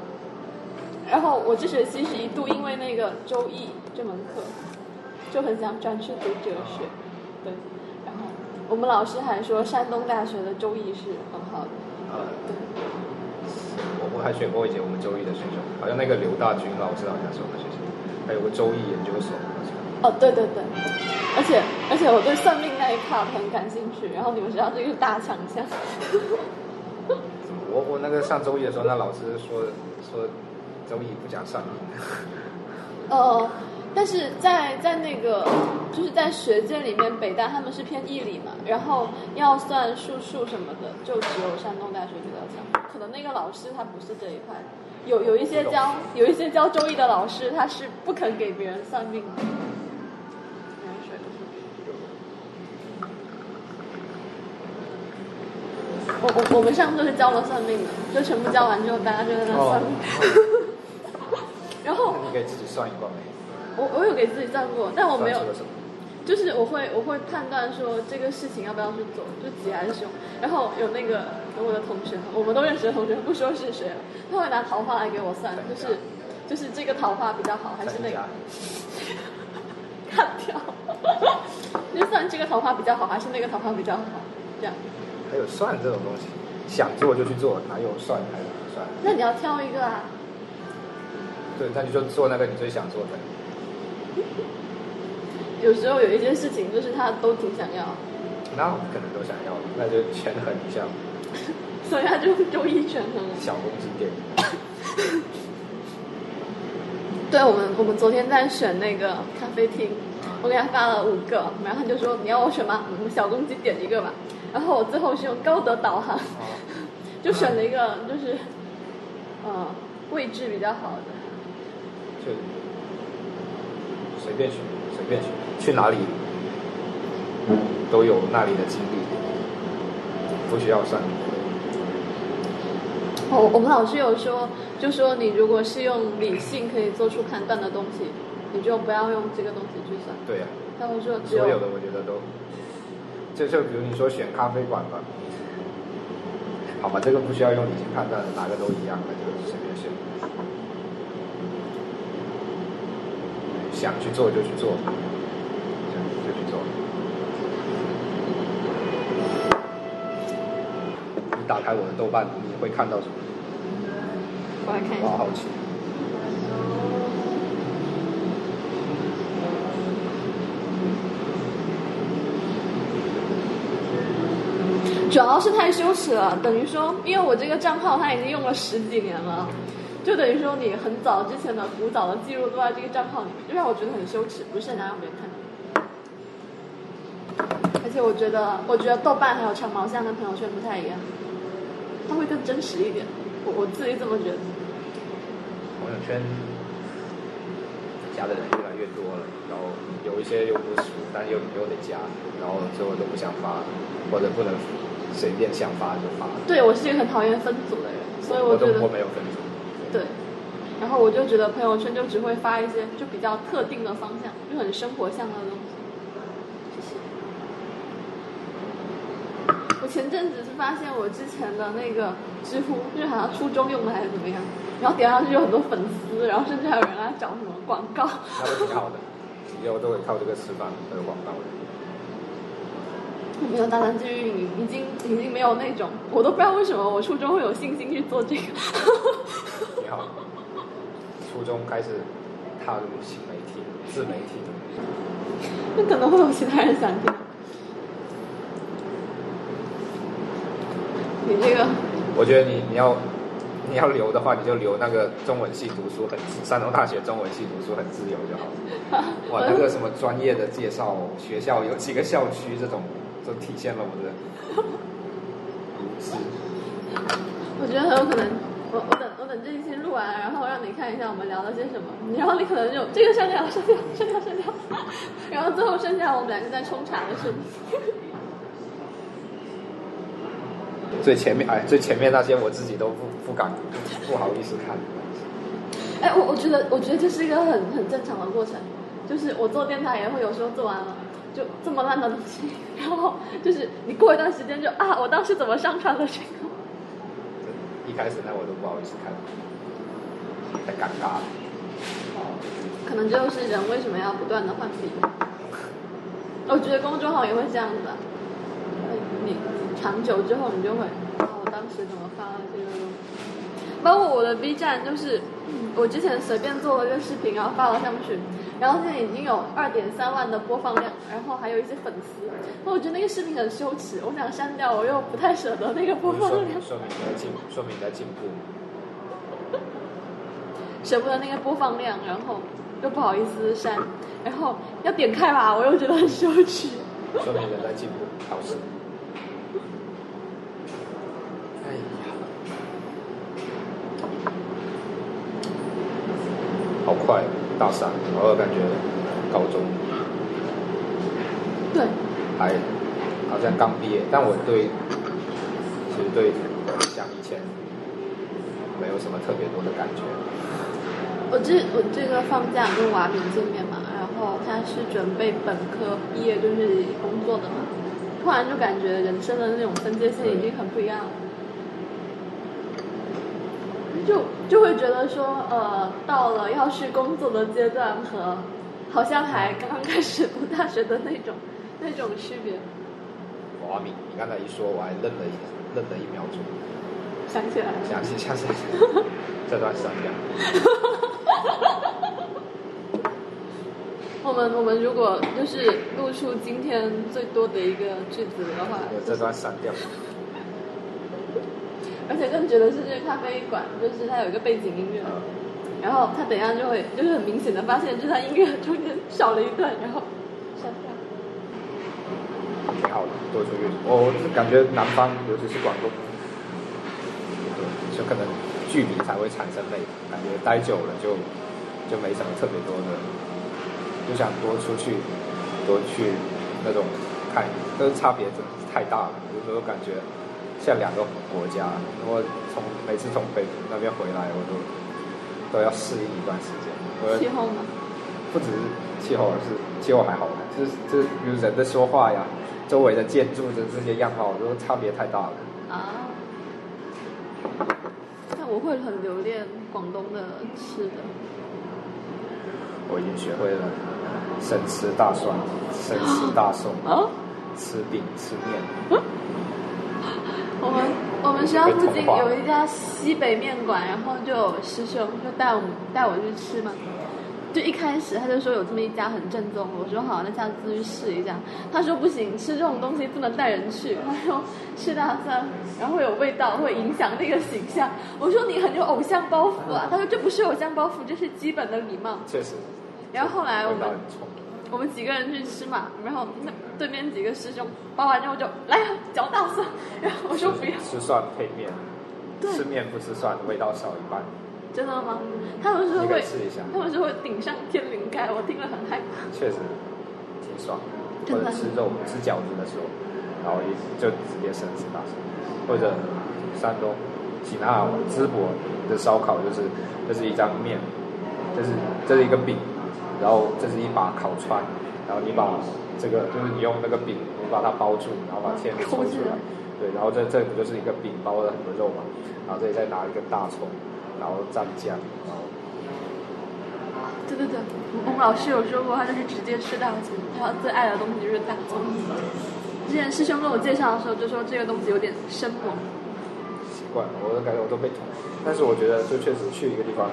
然后我这学期是一度因为那个《周易》这门课，就很想转去读哲学，对。我们老师还说山东大学的《周易》是很好的，呃，对。我我还选过一节我们周易的学校，好像那个刘大军老师好像是我们学校，还有个周易研究所，哦，对对对，而且而且我对算命那一 part 很感兴趣，然后你们学校这个大强项。我我那个上周易的时候，那老师说说周易不讲算命，呃，但是在在那个就是在学界里面，北大他们是偏地理嘛，然后要算数数什么的，就只有山东大学比较强。可能那个老师他不是这一块，有有一些教有一些教周易的老师，他是不肯给别人算命的。我我我们上课是教了算命的，就全部教完之后，大家就在那算命。[LAUGHS] 然后你可以自己算一卦没？我我有给自己算过，但我没有？就是我会我会判断说这个事情要不要去做，就吉还是凶。然后有那个有我的同学，我们都认识的同学，不说是谁了，他会拿桃花来给我算，就是就是这个桃花比较好，还是那个看 [LAUGHS] 掉，就算这个桃花比较好，还是那个桃花比较好，这样。还有算这种东西，想做就去做，哪有算还是不算？那你要挑一个啊，对，那你就做那个你最想做的。[LAUGHS] 有时候有一件事情就是他都挺想要，那我可能都想要，那就权衡一下，[LAUGHS] 所以他就周一权衡了。小公鸡店。[LAUGHS] 对我们，我们昨天在选那个咖啡厅，我给他发了五个，然后他就说你要我选吗？我们小公鸡点一个吧。然后我最后是用高德导航，就选了一个就是，呃，位置比较好的。便选，随便选，去哪里都有那里的经历，不需要算。我我们老师有说，就说你如果是用理性可以做出判断的东西，你就不要用这个东西去算。对呀、他会说只所有的我觉得都，就就比如你说选咖啡馆吧，好吧，这个不需要用理性判断，哪个都一样的，就随便选。想去做就去做，想就去做。你打开我的豆瓣，你会看到什么？我来看一下。好奇。主要是太羞耻了，等于说，因为我这个账号它已经用了十几年了，就等于说你很早之前的古早的记录都在这个账号里面，就让我觉得很羞耻，不是很想让别人看到。而且我觉得，我觉得豆瓣还有长毛象跟朋友圈不太一样，它会更真实一点，我我自己这么觉得。朋友圈加的人越来越多了，然后有一些又不熟，但又又得加，然后最后都不想发，或者不能随便想发就发。对我是一个很讨厌分组的人，所以觉得我都我没有分组。对，然后我就觉得朋友圈就只会发一些就比较特定的方向，就很生活向的东西。谢谢。我前阵子是发现我之前的那个知乎，就是好像初中用的还是怎么样，然后点上去有很多粉丝，然后甚至还有人来找什么广告。那都挺好的，[LAUGHS] 以后都会靠这个吃饭，还有广告的。我 [LAUGHS] 没有打算继续运营，已经已经没有那种，我都不知道为什么我初中会有信心去做这个。[LAUGHS] 你好。初中开始踏入新媒体、自媒体，那可能会有其他人想听。你这个我觉得你你要你要留的话，你就留那个中文系读书很山东大学中文系读书很自由就好了。哇，[LAUGHS] 那个什么专业的介绍，学校有几个校区这种，都体现了我的无知。[LAUGHS] 我觉得很有可能，我我等我等这一期录完，然后让你看一下我们聊了些什么，然后你可能就这个删掉删掉删掉删掉，[LAUGHS] 然后最后剩下我们两个在冲茶的声音。[LAUGHS] 最前面哎，最前面那些我自己都不不敢不不好意思看。哎，我我觉得我觉得这是一个很很正常的过程，就是我做电台也会有时候做完了就这么烂的东西，然后就是你过一段时间就啊，我当时怎么上传了这个？一开始那我都不好意思看，太尴尬了。可能就是人为什么要不断的换笔？我觉得公众号也会这样子、啊，你长久之后你就会，啊，我当时怎么发了这个东西？包括我的 B 站，就是我之前随便做了一个视频，然后发了上去，然后现在已经有二点三万的播放量，然后还有一些粉丝。那我觉得那个视频很羞耻，我想删掉，我又不太舍得那个播放量说明，你在进，说明你在进步。舍不得那个播放量，然后又不好意思删，然后要点开吧，我又觉得很羞耻。说明人在进步，好事。哎呀，好快，大三，我感觉高中。对，还好像刚毕业，但我对其实对像以前没有什么特别多的感觉。我这我这个放假跟娃明见面嘛，然后他是准备本科毕业就是工作的嘛，突然就感觉人生的那种分界线已经很不一样了，就就会觉得说，呃，到了要去工作的阶段和好像还刚刚开始读大学的那种 [LAUGHS] 那种区别，哇，你你刚才一说，我还愣了一愣了一秒钟，想起来了。想起下次 [LAUGHS] 这段删掉。[LAUGHS] 我们我们如果就是录出今天最多的一个句子的话，我这段删掉。而且更觉得是这个咖啡馆，就是它有一个背景音乐，然后他等一下就会就是很明显的发现，就是它音乐中间少了一段，然后删掉。挺好的，多出去。我是感觉南方，尤其是广东，对，就可能距离才会产生美，感觉待久了就就没什么特别多的，就想多出去，多去那种看，但是差别真的是太大了。有时候感觉像两个国家，我从每次从北那边回来，我都都要适应一段时间。我气候吗？不只是气候，而是气候还好，就是就是比如人的说话呀，周围的建筑的这些样貌，都差别太大了。啊。但我会很留恋广东的吃的。我已经学会了生吃大蒜，生吃大蒜，啊？吃饼吃面。我们我们学校附近有一家西北面馆，然后就有师兄就带我们带我去吃嘛。就一开始他就说有这么一家很正宗，我说好，那下次去试一下。他说不行，吃这种东西不能带人去。他说吃大蒜，然后会有味道，会影响那个形象。我说你很有偶像包袱啊。他说这不是偶像包袱，这是基本的礼貌。确实。然后后来我们。我们几个人去吃嘛，然后那对面几个师兄包完之后就来啊嚼大蒜，然后我说不要。吃蒜配面，吃面不吃蒜，味道少一半。真的吗？他们说会他们说会顶上天灵盖，我听了很害怕。确实挺爽。的或者吃肉吃饺子的时候，然后一就直接生吃大蒜，或者山东济南啊淄博的烧烤就是这是一张面，这是这是一个饼，然后这是一把烤串，然后你把这个就是你用那个饼，你把它包住，然后把馅给抽出来，对，然后这这不就是一个饼包了很多肉嘛，然后这里再拿一个大葱，然后蘸酱，然后对对对，我们老师有说过，他就是直接吃大葱，他最爱的东西就是大葱。之前师兄跟我介绍的时候就说这个东西有点生猛，习惯了，我都感觉我都被捅，但是我觉得就确实去一个地方，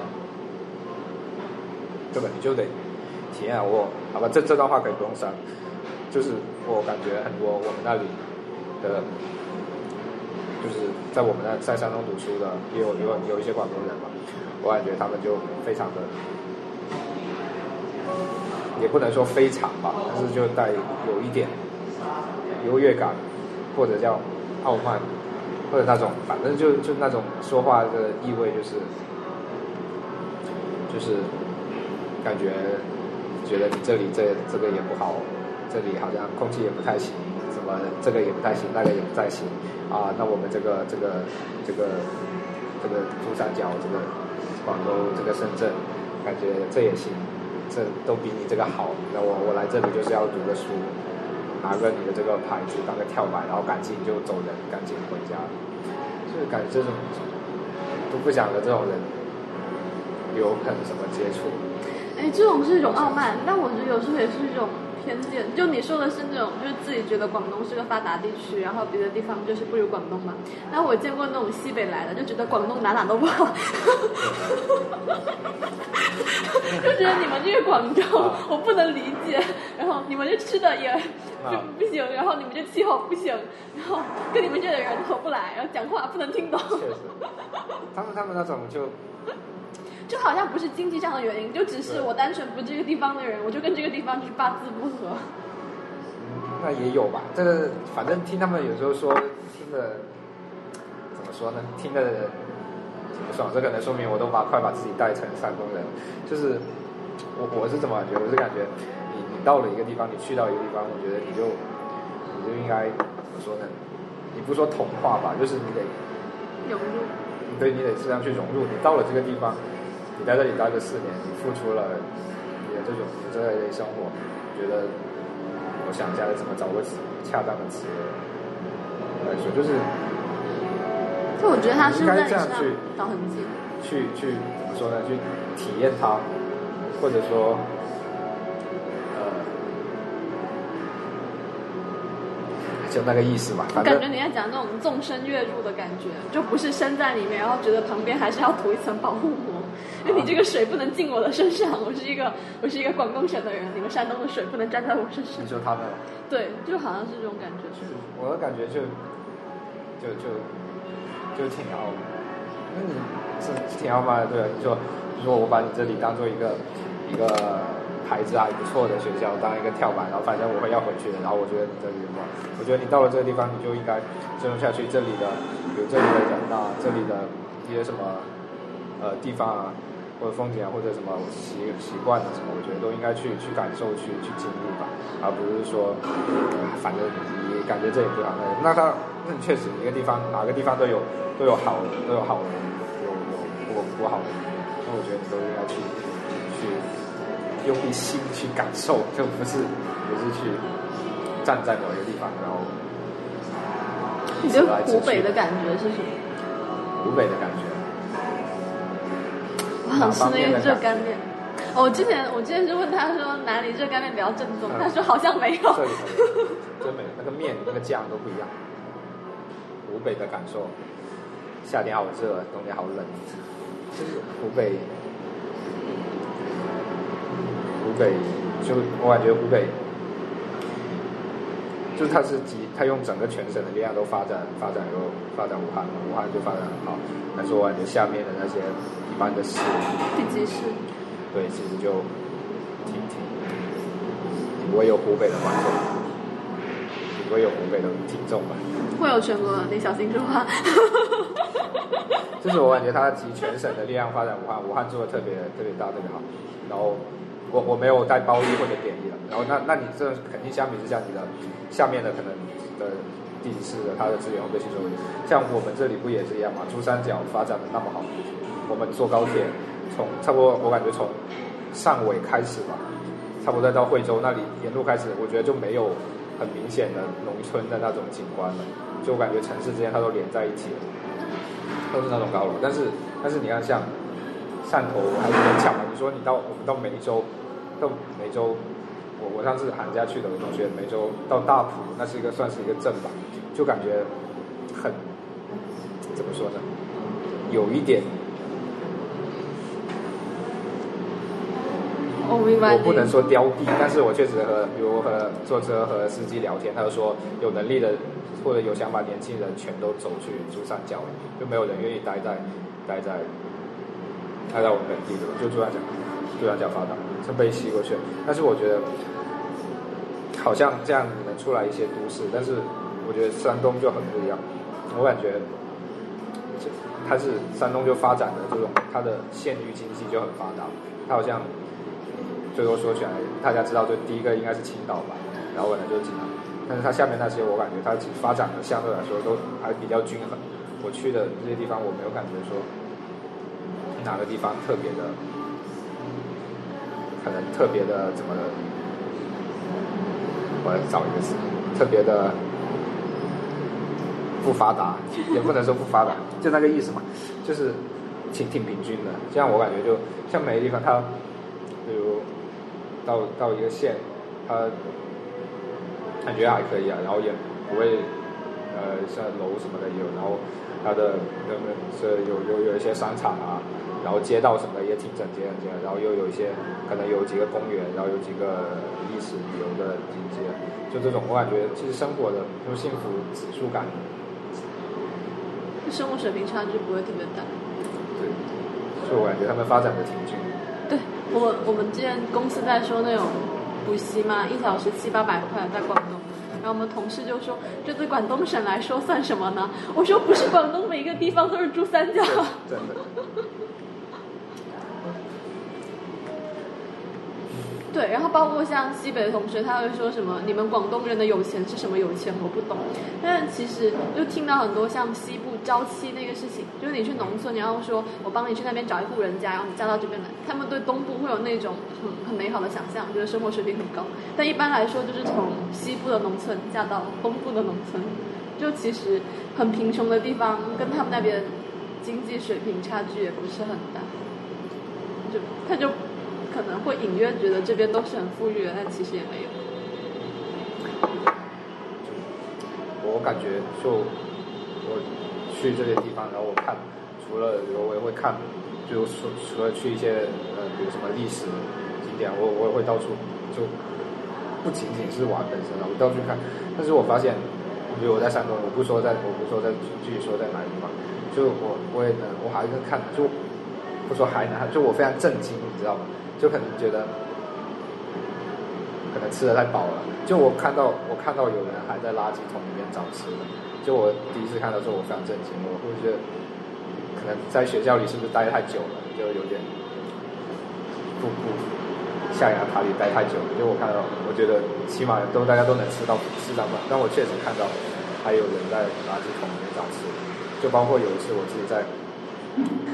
根本？你就得体验我，好吧，这这段话可以不用删，就是我感觉很多我们那里的就是在我们那在山东读书的，也有有有一些广东人嘛，我感觉他们就非常的，也不能说非常吧，但是就带有一点优越感，或者叫傲慢，或者那种反正就就那种说话的意味就是就是感觉觉得你这里这这个也不好，这里好像空气也不太行，什么这个也不太行，那个也不太行啊。那我们这个这个这个这个珠三角，这个广州，这个深圳，感觉这也行，这都比你这个好。那我我来这里就是要读个书，拿个你的这个牌子当个跳板，然后赶紧就走人，赶紧回家。就是感觉这种都不想和这种人有很什么接触。哎，这种是一种傲慢，但我觉得有时候也是一种偏见。就你说的是那种，就是自己觉得广东是个发达地区，然后别的地方就是不如广东嘛。然后我见过那种西北来的，就觉得广东哪哪都不好，[LAUGHS] 就觉得你们这个广州我不能理解，然后你们这吃的也就不行，然后你们这气候不行，然后跟你们这的人合不来，然后讲话不能听懂。确实，他们他们那种就就好像不是经济上的原因，就只是我单纯不是这个地方的人，我就跟这个地方八字不合。那也有吧，这个反正听他们有时候说听的怎么说呢？听的挺不爽，这可能说明我都把快把自己带成山东人。就是我我是怎么感觉？我是感觉你你到了一个地方，你去到一个地方，我觉得你就你就应该怎么说呢？你不说同化吧，就是你得融入。对你得这样去融入。你到了这个地方，你在这里待了四年，你付出了你的这种你这类生活，觉得我想一下怎么找个恰当的词来说，就是就我觉得他是在这样去找痕迹。去去怎么说呢？去体验它，或者说，就那个意思吧。我感觉你在讲那种纵身跃入的感觉，就不是身在里面，然后觉得旁边还是要涂一层保护膜，[LAUGHS] 你这个水不能进我的身上。我是一个我是一个广东省的人，你们山东的水不能沾在我身上你。说他们。对，就好像是这种感觉。是我的感觉就就就就挺傲，那你是挺傲慢的，对吧？你说你说我把你这里当做一个一个牌子还不错的学校，当一个跳板，然后反正我会要回去的。然后我觉得你这里什么，我觉得你到了这个地方，你就应该尊重下去。这里的有这里的人啊，这里的一些什么呃地方啊，或者风景啊，或者什么习习惯啊什么，我觉得都应该去去感受、去去经历吧，而不是说，呃反正你感觉这也不好，那那他那你确实一个地方哪个地方都有都有好都有好的，有有不不好的，那我觉得你都应该去去用一心去感受，就不是不是去站在某一个地方，然后你觉得湖北的感觉是什么？湖北的感觉。我想吃那个热干面。哦我之前我之前是问他说哪里热干面比较正宗，嗯他说好像没有。这里真没有，那个面那个酱都不一样。湖北的感受，夏天好热，冬天好冷，就是湖北，湖北就我感觉湖北，就是它是集，它用整个全省的力量都发展发展又发展武汉，武汉就发展很好，但是我感觉下面的那些一般的市，地级市？对，其实就挺挺，挺不会有湖北的观众，挺不会有湖北的听众吧。会有全国的，你小心说话。[LAUGHS] 就是我感觉他集全省的力量发展武汉，武汉做的特别特别大特别好。然后我我没有带褒义或者贬义了。然后那那你这肯定相比之下，你的下面的可能的地市的它的资源会被吸收。像我们这里不也是一样嘛？珠三角发展的那么好，我们坐高铁从差不多我感觉从汕尾开始吧，差不多再到惠州那里沿路开始，我觉得就没有很明显的农村的那种景观了。就我感觉城市之间它都连在一起了。都是那种高楼，但是但是你看像汕头还是很巧嘛，你说你到我们到梅州，到梅州，我我上次寒假去的，我同学梅州到大埔，那是一个算是一个镇吧，就感觉很怎么说呢，有一点我明白。我不能说刁地，但是我确实和比如和坐车和司机聊天，他就说有能力的或者有想法年轻人全都走去珠三角了，就没有人愿意待在待在待在我们本地的，就珠三角珠三角发达，是被吸过去。但是我觉得好像这样能出来一些都市，但是我觉得山东就很不一样，我感觉。它是山东就发展的这种，它的县域经济就很发达。它好像最多说起来，大家知道，就第一个应该是青岛吧，然后可能就是济南。但是它下面那些，我感觉它发展的相对来说都还比较均衡。我去的这些地方，我没有感觉说哪个地方特别的，可能特别的怎么的，我来找一个词，特别的。不发达，也不能说不发达，就那个意思嘛，就是挺挺平均的。这样我感觉就像每个地方，它比如到到一个县，它感觉还可以啊，然后也不会呃像楼什么的也有，然后它的那个是有有有一些商场啊，然后街道什么的也挺整洁整洁，然后又有一些可能有几个公园，然后有几个历史旅游的景街，就这种我感觉其实生活的就幸福指数感。生活水平差距不会特别大，对，所以我感觉他们发展的挺均。对我，我们之前公司在说那种补习嘛，一小时七八百块在广东，然后我们同事就说，这对广东省来说算什么呢？我说不是广东每一个地方都是珠三角，真的。对，然后包括像西北的同学，他会说什么？你们广东人的有钱是什么有钱？我不懂。但其实就听到很多像西部招妻那个事情，就是你去农村，你要说我帮你去那边找一户人家，然后你嫁到这边来，他们对东部会有那种很很美好的想象，觉得生活水平很高。但一般来说，就是从西部的农村嫁到东部的农村，就其实很贫穷的地方，跟他们那边经济水平差距也不是很大，就他就。可能会隐约觉得这边都是很富裕的，但其实也没有。我感觉就我去这些地方，然后我看，除了我也会看，就除除了去一些呃，比如什么历史景点，我我也会到处就不仅仅是玩本身啊，我到处看。但是我发现，比如我在山东，我不说在，我不说在具体说在哪个地方，就我我也能，我还是看，就不说还能，就我非常震惊，你知道吗？就可能觉得，可能吃的太饱了。就我看到，我看到有人还在垃圾桶里面找吃的。就我第一次看到时候，我非常震惊。我会觉得，可能在学校里是不是待太久了，就有点不不象牙塔里待太久了。就我看到，我觉得起码都大家都能吃到吃到饭。但我确实看到还有人在垃圾桶里面找吃的。就包括有一次我自己在，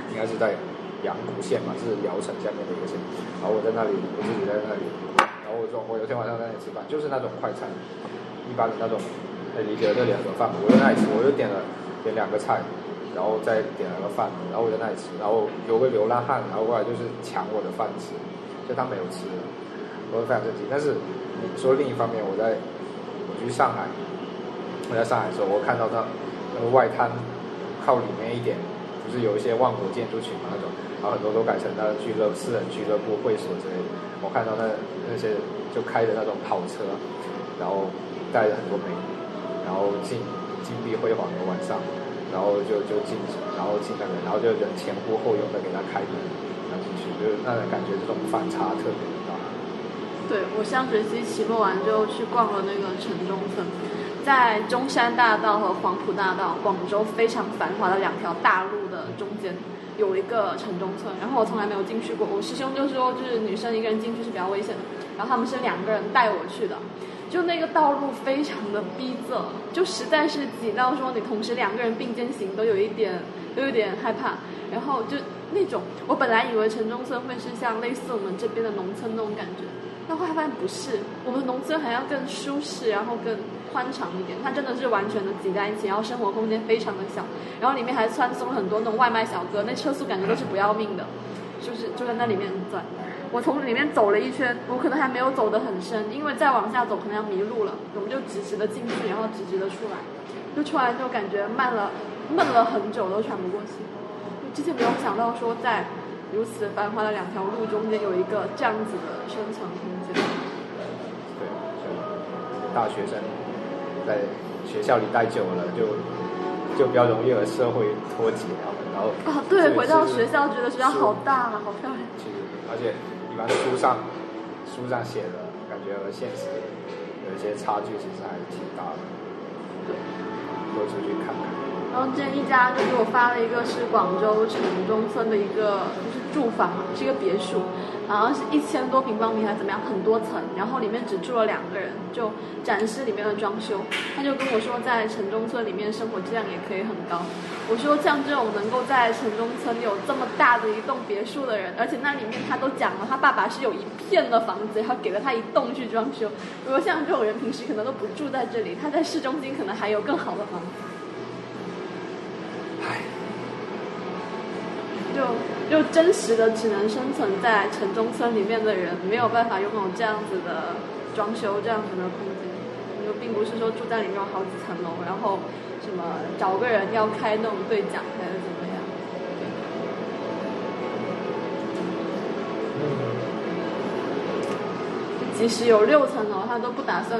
应该是在。阳谷县嘛，是聊城下面的一个县，然后我在那里，我自己在那里，然后我说我有天晚上在那里吃饭，就是那种快餐，一般的那种，可以理解的联合饭，我在那里吃，我就点了点两个菜，然后再点了个饭，然后我在那里吃，然后有个流浪汉，然后过来就是抢我的饭吃，就他没有吃，我非常震惊。但是你说另一方面，我在我去。上海，我在上海的时候，我看到那那个外滩靠里面一点，不是有一些万国建筑群嘛那种。很多都改成那俱乐私人俱乐部会所之类的。我看到那那些就开着那种跑车，然后带着很多美女，然后进金碧辉煌的晚上，然后就就进，然后进那个，然后就人前呼后拥的给他开门，然后进去，就是那种感觉，这种反差特别的大。对我上学期期末完就去逛了那个城中村，在中山大道和黄埔大道，广州非常繁华的两条大路的中间。有一个城中村，然后我从来没有进去过。我师兄就说，就是女生一个人进去是比较危险的。然后他们是两个人带我去的，就那个道路非常的逼仄，就实在是挤到说你同时两个人并肩行都有一点，都有点害怕。然后就那种，我本来以为城中村会是像类似我们这边的农村那种感觉，但后来发现不是，我们农村还要更舒适，然后更。宽敞一点，它真的是完全的挤在一起，然后生活空间非常的小，然后里面还穿梭很多那种外卖小哥，那车速感觉都是不要命的，就是就在那里面转。我从里面走了一圈，我可能还没有走得很深，因为再往下走可能要迷路了，我们就直直的进去，然后直直的出来，就出来就感觉慢了，闷了很久都喘不过气。之前没有想到说在如此繁华的两条路中间有一个这样子的生存空间。对，大学生在学校里待久了，就就比较容易和社会脱节，然后然后啊，对，回到学校觉得学校好大啊，好漂亮。其实，而且一般书上书上写的感觉和现实有一些差距，其实还是挺大的。多出去看看。然后之前一家就给我发了一个是广州城中村的一个就是住房，是一个别墅，好像是一千多平方米还是怎么样，很多层，然后里面只住了两个人，就展示里面的装修。他就跟我说，在城中村里面生活质量也可以很高。我说像这种能够在城中村有这么大的一栋别墅的人，而且那里面他都讲了，他爸爸是有一片的房子，然后给了他一栋去装修。如果像这种人平时可能都不住在这里，他在市中心可能还有更好的房子。唉，就就真实的只能生存在城中村里面的人，没有办法拥有这样子的装修、这样子的空间。就并不是说住在里面有好几层楼，然后什么找个人要开那种对讲还是怎么样。即使有六层楼，他都不打算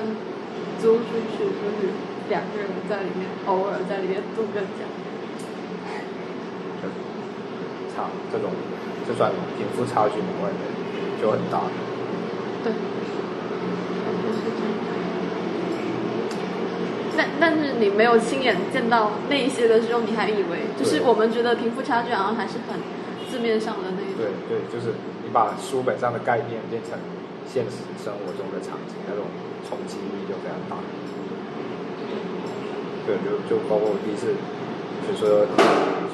租出去，就是两个人在里面，偶尔在里面度个假。这种，就算贫富差距门外面就很大。对，就是。但但是你没有亲眼见到那一些的时候，你还以为就是我们觉得贫富差距好像还是很字面上的那一种。对对，就是你把书本上的概念变成现实生活中的场景，那种冲击力就非常大。对，就就包括我第一次，就说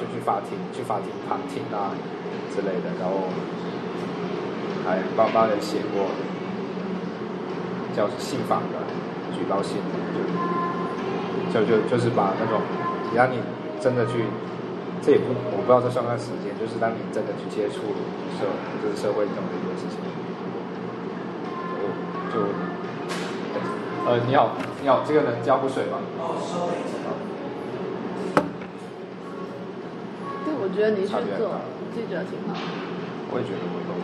就去法庭，去法庭旁听啊之类的，然后还帮帮人写过叫信访的举报信，就就就是把那种让你真的去，这也不我不知道这算不算时间，就是当你真的去接触社就是社会中的一些事情，就就呃你好你好，这个能交补水吗？对，我觉得你去做记者挺好，我也觉得我有。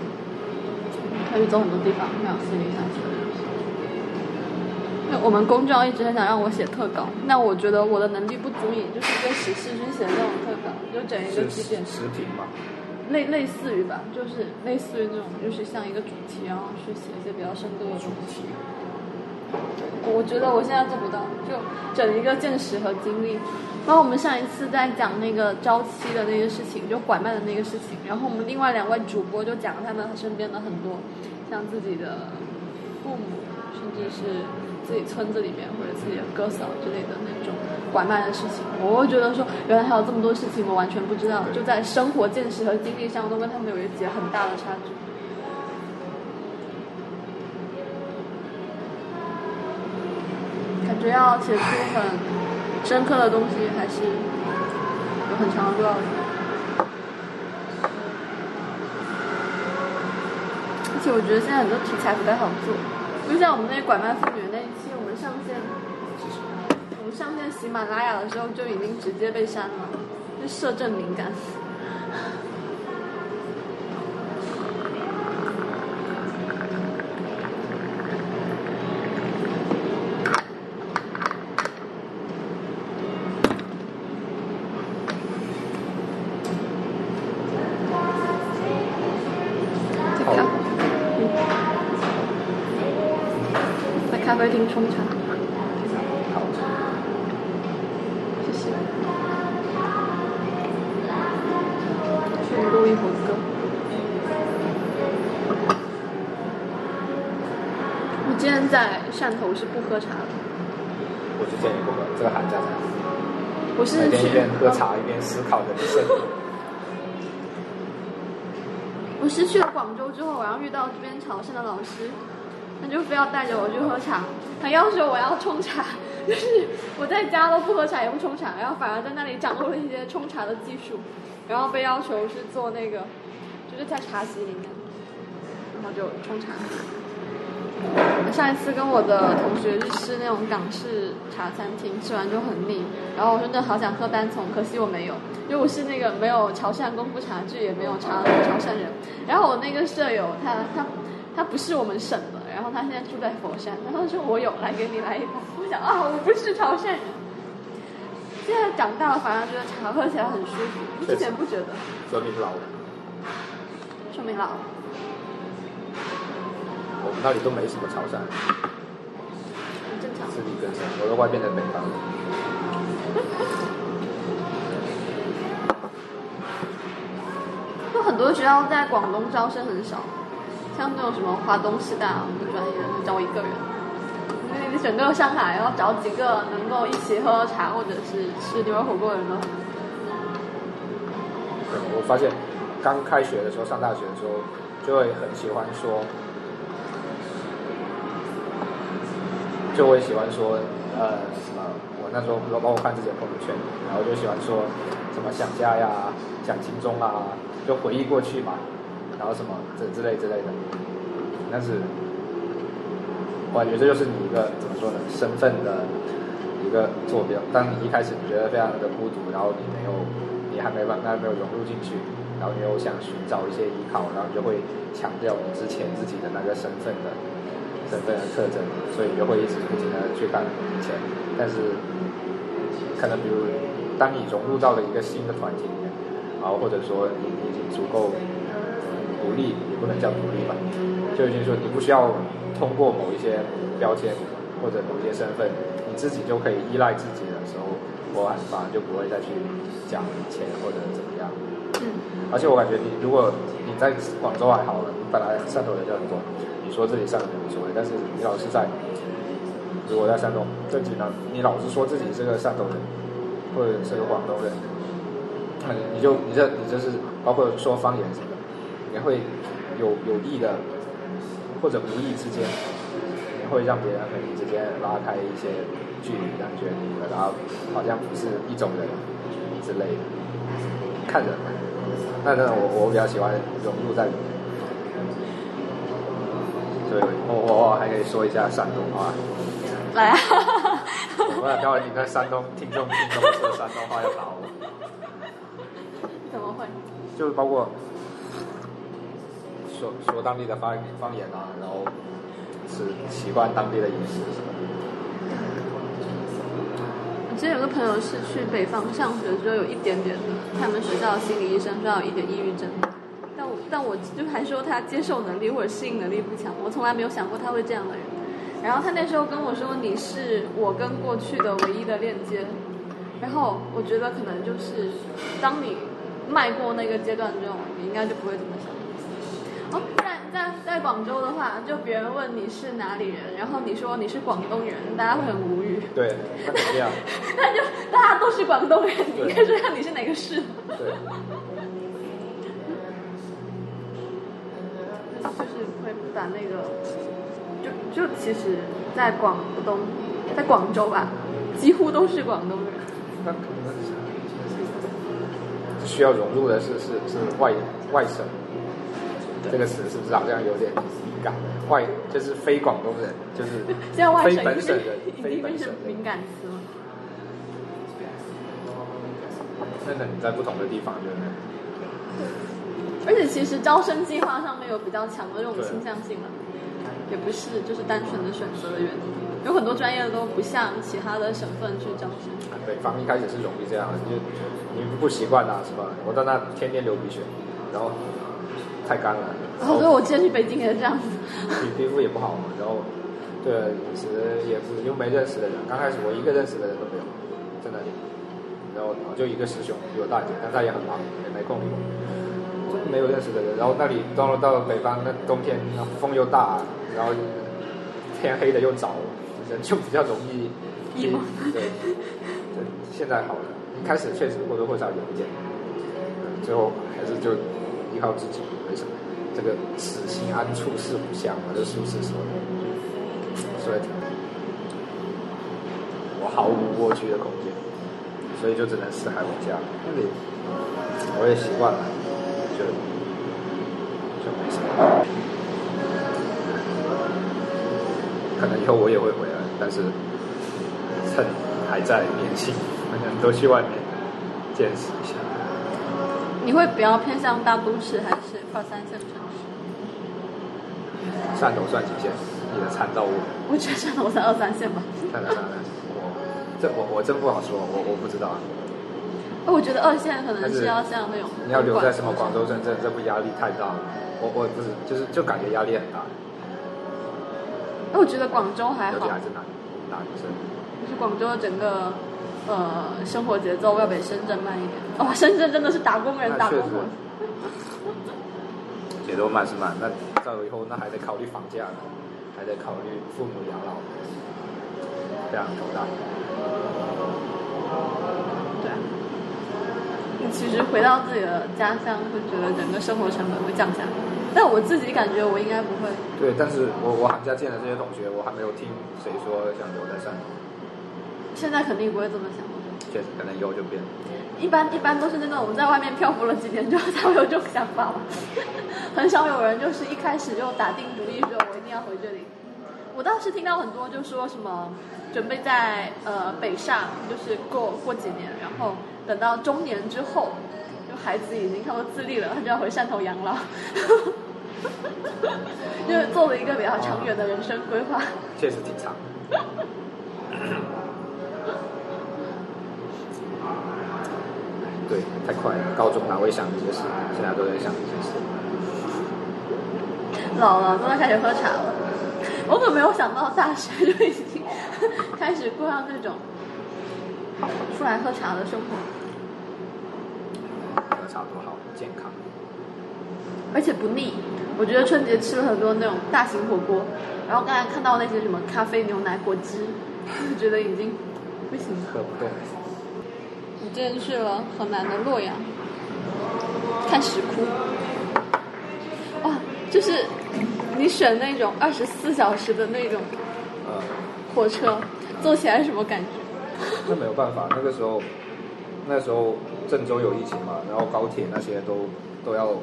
可以走很多地方，没有私底下去。我们公众一直很想让我写特稿，那我觉得我的能力不足以，就是跟史世军写的那种特稿，就整一个是几点食品嘛？类类似于吧，就是类似于那种，就是像一个主题，然后去写一些比较深度的主题。我觉得我现在做不到，就整一个见识和经历。包括我们上一次在讲那个朝夕的那个事情，就拐卖的那个事情，然后我们另外两位主播就讲了他们身边的很多，像自己的父母，甚至是自己村子里面或者自己的哥嫂之类的那种拐卖的事情。我会觉得说，原来还有这么多事情我完全不知道，就在生活见识和经历上都跟他们有一节很大的差距。觉要写出很深刻的东西，还是有很长的路要走。而且我觉得现在很多题材不太好做，就像我们那拐卖妇女那一期，我们上线，我们上线喜马拉雅的时候就已经直接被删了，就摄政敏感。我是一边喝茶一边思考人生。我是去了广州之后，然后遇到这边潮汕的老师，他就非要带着我去喝茶，他要求我要冲茶，就是我在家都不喝茶也不冲茶，然后反而在那里掌握了一些冲茶的技术，然后被要求是做那个，就是在茶席里面，然后就冲茶。上一次跟我的同学去吃那种港式茶餐厅，吃完就很腻，然后我真的好想喝单丛，可惜我没有，因为我是那个没有潮汕功夫茶具，也没有潮潮汕人。然后我那个舍友他他他不是我们省的，然后他现在住在佛山，然后说我有来给你来一包。我想啊，我不是潮汕人。现在长大了，反而觉得茶喝起来很舒服，之前不觉得。说明老了，说明老了。我们那里都没什么潮汕，很正常。自力更生，我都快变成北方了。[LAUGHS] 有很多学校在广东招生很少，像那种什么华东师大我们专业就招一个人，因为你整个上海要找几个能够一起喝茶或者是吃牛肉火锅的人都对，我发现刚开学的时候，上大学的时候，就会很喜欢说，就会喜欢说，呃，那时候包括看自己的朋友圈，然后就喜欢说什么想家呀、想金钟啊，就回忆过去嘛，然后什么这之类之类的。但是，我感觉这就是你一个怎么说呢，身份的一个坐标。当你一开始你觉得非常的孤独，然后你没有，你还没办还没有融入进去，然后你又想寻找一些依靠，然后你就会强调你之前自己的那个身份的身份的特征，所以你就会一直不停的去看以前。但是，可能比如当你融入到了一个新的团体里面，然后或者说你已经足够独立，也不能叫独立吧，就已经说你不需要通过某一些标签或者某一些身份，你自己就可以依赖自己的时候，我反而就不会再去讲以前或者怎么样。嗯，而且我感觉你如果你在广州还好了，你本来汕头人就很多，你说自己汕头人无所谓，但是你老是在，如果在山东这几年，你老是说自己是个汕头人，或者是个广东人，那你就你这你这是包括说方言什么的，你会有有意的或者无意之间，你会让别人和你之间拉开一些距离，感觉你和他好像不是一种人之类的，看人嘛。但是我我比较喜欢融入在里面，所以我我我还可以说一下山东话。来啊！我想待会你在山东听众听懂说山东话要打我，怎么会？就是包括说说当地的方方言啊，然后是习惯当地的饮食什么的。我之前有个朋友是去北方上学之后有一点点的，他们学校的心理医生说有一点抑郁症，但我但我就还说他接受能力或者适应能力不强，我从来没有想过他会这样的人。然后他那时候跟我说你是我跟过去的唯一的链接，然后我觉得可能就是当你迈过那个阶段之后，你应该就不会这么想。哦，在在在广州的话，就别人问你是哪里人，然后你说你是广东人，大家会很无语。对，那 [LAUGHS] 就大家都是广东人，你应该说下你是哪个市。对，[LAUGHS] 就是会把那个，就就其实，在广东，在广州吧，几乎都是广东人。那可能需要融入的是是是外外省，这个词是不是好像有点敏感？外就是非广东人，就是 [LAUGHS] 非本省人，已非本省人。敏感词了。那等你在不同的地方就是而且其实招生计划上面有比较强的这种对倾向性嘛，也不是就是单纯的选择的原因，有很多专业都不像其他的省份去招生。北方一开始是容易这样的，就你不习惯啊，是吧？我在那天天流鼻血，然后太干了，然后所以我之前去北京也是这样子。皮皮肤也不好嘛，然后对饮食也不又没认识的人，刚开始我一个认识的人都没有，在那里，然后就一个师兄比我大一点，但他也很忙，也没空理我，就没有认识的人。然后那里到了到了北方，那冬天风又大，然后天黑的又早，人就比较容易 [LAUGHS] 对，对，现在好了，一开始确实或多或少有一点，嗯最后还是就依靠自己，为什么？这个此心安处是吾乡嘛，这苏轼说的，说的挺好。我毫无蜗居的空间，所以就只能四海为家。那里我也习惯了，就就没什么。可能以后我也会回来，但是趁还在年轻，大家都去外面见识一下。你会比较偏向大都市还是二三线城市？汕头算几线？你的参照物？我觉得汕头算二三线吧。我这我我真不好说，我我不知道。我觉得二线可能是要像那种你要留在什么广州、深圳，这不压力太大了？我我不是，就是就感觉压力很大。哎，我觉得广州还好，尤其还是男男生。就是广州的整个呃生活节奏要比深圳慢一点。哇，深圳真的是打工人打工魂。节奏慢是慢，那到以后那还得考虑房价呢，还得考虑父母养老，非常头大。对啊。你其实回到自己的家乡，会觉得整个生活成本会降下来。[LAUGHS] 但我自己感觉我应该不会。对，但是我我寒假见的这些同学，我还没有听谁说想留在汕头。现在肯定不会这么想。确实，可能以后就变。一般一般都是那种我们在外面漂浮了几年之后才会有这种想法吧，很少有人就是一开始就打定主意说我一定要回这里。我倒是听到很多就说什么准备在呃北上，就是过过几年，然后等到中年之后，就孩子已经差不多自立了，他就要回汕头养老，[LAUGHS] 就是做了一个比较长远的人生规划。确实挺长。对，太快了。高中哪会想这些事？现在都在想这些事。老了，都要开始喝茶了。我可没有想到大学就已经 [LAUGHS] 开始过上这种出来喝茶的生活。喝茶多好，健康，而且不腻。我觉得春节吃了很多那种大型火锅，然后刚才看到那些什么咖啡、牛奶、果汁，就觉得已经不行，喝不动。你之前去了河南的洛阳，看石窟，哇，就是你选那种二十四小时的那种火车，坐起来什么感觉？那没有办法，那个时候，那时候郑州有疫情嘛，然后高铁那些都都要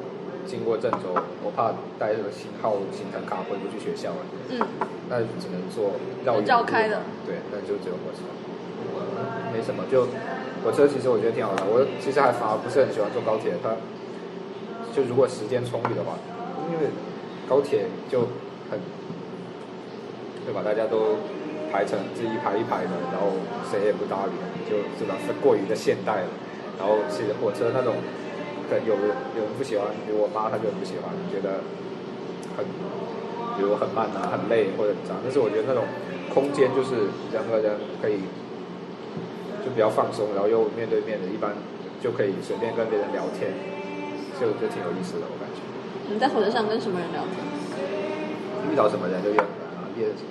经过郑州，我怕带这个信号行程卡回不去学校了，嗯，那只能坐绕绕开的，对，那就只有火车，没什么就。火车其实我觉得挺好的，我其实还反而不是很喜欢坐高铁。它就如果时间充裕的话，因为高铁就很对吧？大家都排成这一排一排的，然后谁也不搭理，就是吧？是过于的现代了。然后其实火车那种，可有人有人不喜欢，比如我妈她就很不喜欢，觉得很比如很慢啊、很累或者怎样。但是我觉得那种空间就是人和人可以。就比较放松，然后又面对面的，一般就可以随便跟别人聊天，就就挺有意思的，我感觉。你在火车上跟什么人聊天？遇到什么人就约啊列，有时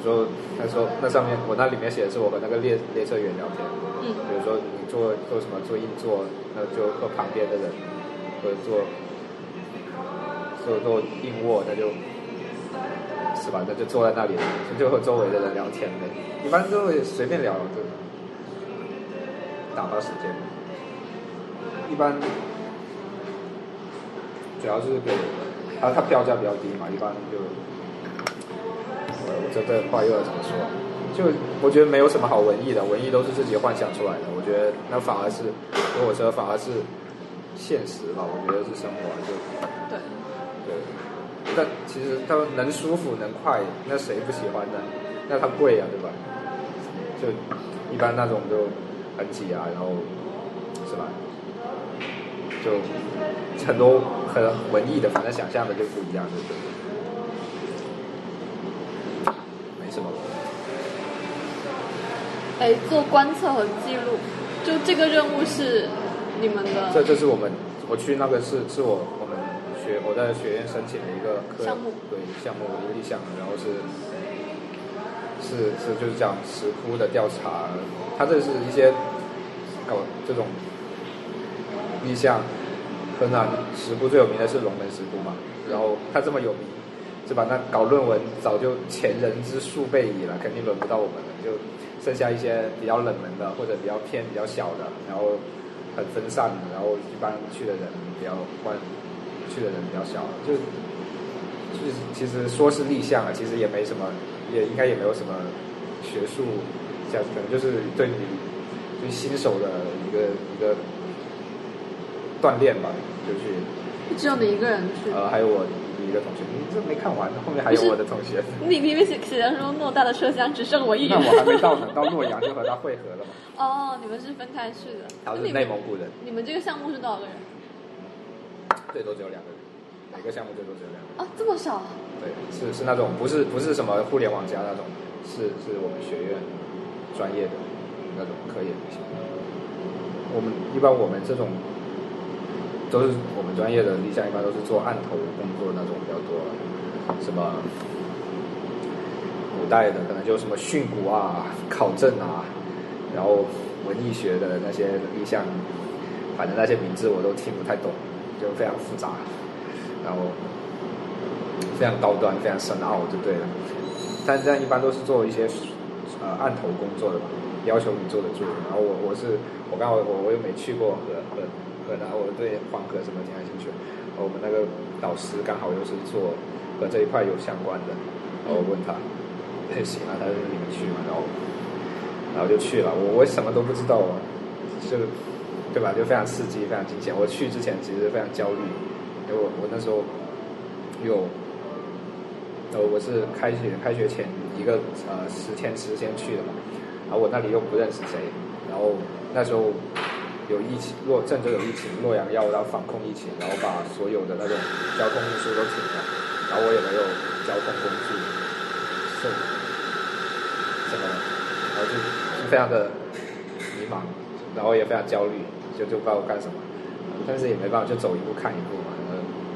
候他说那上面我那里面写的是我和那个列列车员聊天，嗯，比如说你坐坐什么坐硬座，那就和旁边的人，或者坐坐坐硬卧，那就，是吧？那就坐在那里，就和周围的人聊天呗。一般都会随便聊，就。打发时间，一般主要是给他，他票价比较低嘛，一般就，这这话又要怎么说？就我觉得没有什么好文艺的，文艺都是自己幻想出来的。我觉得那反而是如果说反而是现实吧，我觉得是生活就对对。但其实他们能舒服能快，那谁不喜欢呢？那它贵呀，对吧？就一般那种就。很挤啊，然后是吧？就很多很文艺的，反正想象的就不一样，对不对？没什么。哎，做观测和记录，就这个任务是你们的？这这是我们，我去那个是是我我们学我在学院申请的一个项目，对项目一个立项，然后是。是是，就是讲石窟的调查，它这是一些搞这种意向。河南石窟最有名的是龙门石窟嘛，然后它这么有名，是吧？那搞论文早就前人之数倍矣了，肯定轮不到我们了。就剩下一些比较冷门的，或者比较偏、比较小的，然后很分散的，然后一般去的人比较关，去的人比较小，就就是其实说是立项啊，其实也没什么。也应该也没有什么学术，这样可能就是对你对新手的一个一个锻炼吧，就去只有你一个人去？呃，还有我一个同学，你这没看完，后面还有我的同学。你明明写写的说偌大的车厢只剩我一人。那我还没到呢，到洛阳就和他会合了嘛。哦，你们是分开去的。他是内蒙古人。你们这个项目是多少个人？最多只有两个人，每个项目最多只有两个人。啊，这么少？对，是是那种不是不是什么互联网加那种，是是我们学院专业的那种科研型。我们一般我们这种都是我们专业的立项，一般都是做案头工作那种比较多，什么古代的可能就什么训诂啊、考证啊，然后文艺学的那些立项，反正那些名字我都听不太懂。就非常复杂，然后非常高端、非常深奥，就对了。但这样一般都是做一些呃案头工作的吧，要求你坐得住。然后我我是我刚好我我又没去过河河然后，我对黄河什么挺感兴趣。我们那个导师刚好又是做和这一块有相关的，然后我问他，行啊，他说你们去嘛，然后然后就去了。我我什么都不知道啊，就。对吧？就非常刺激，非常惊险。我去之前其实非常焦虑，因为我我那时候有，呃，我是开学开学前一个呃十天时间去的嘛，然后我那里又不认识谁，然后那时候有疫情，洛郑州有疫情，洛阳要要防控疫情，然后把所有的那种交通运输都停了，然后我也没有交通工具，是，什么，然后就非常的迷茫，然后也非常焦虑。就就不知道干什么，但是也没办法，就走一步看一步嘛。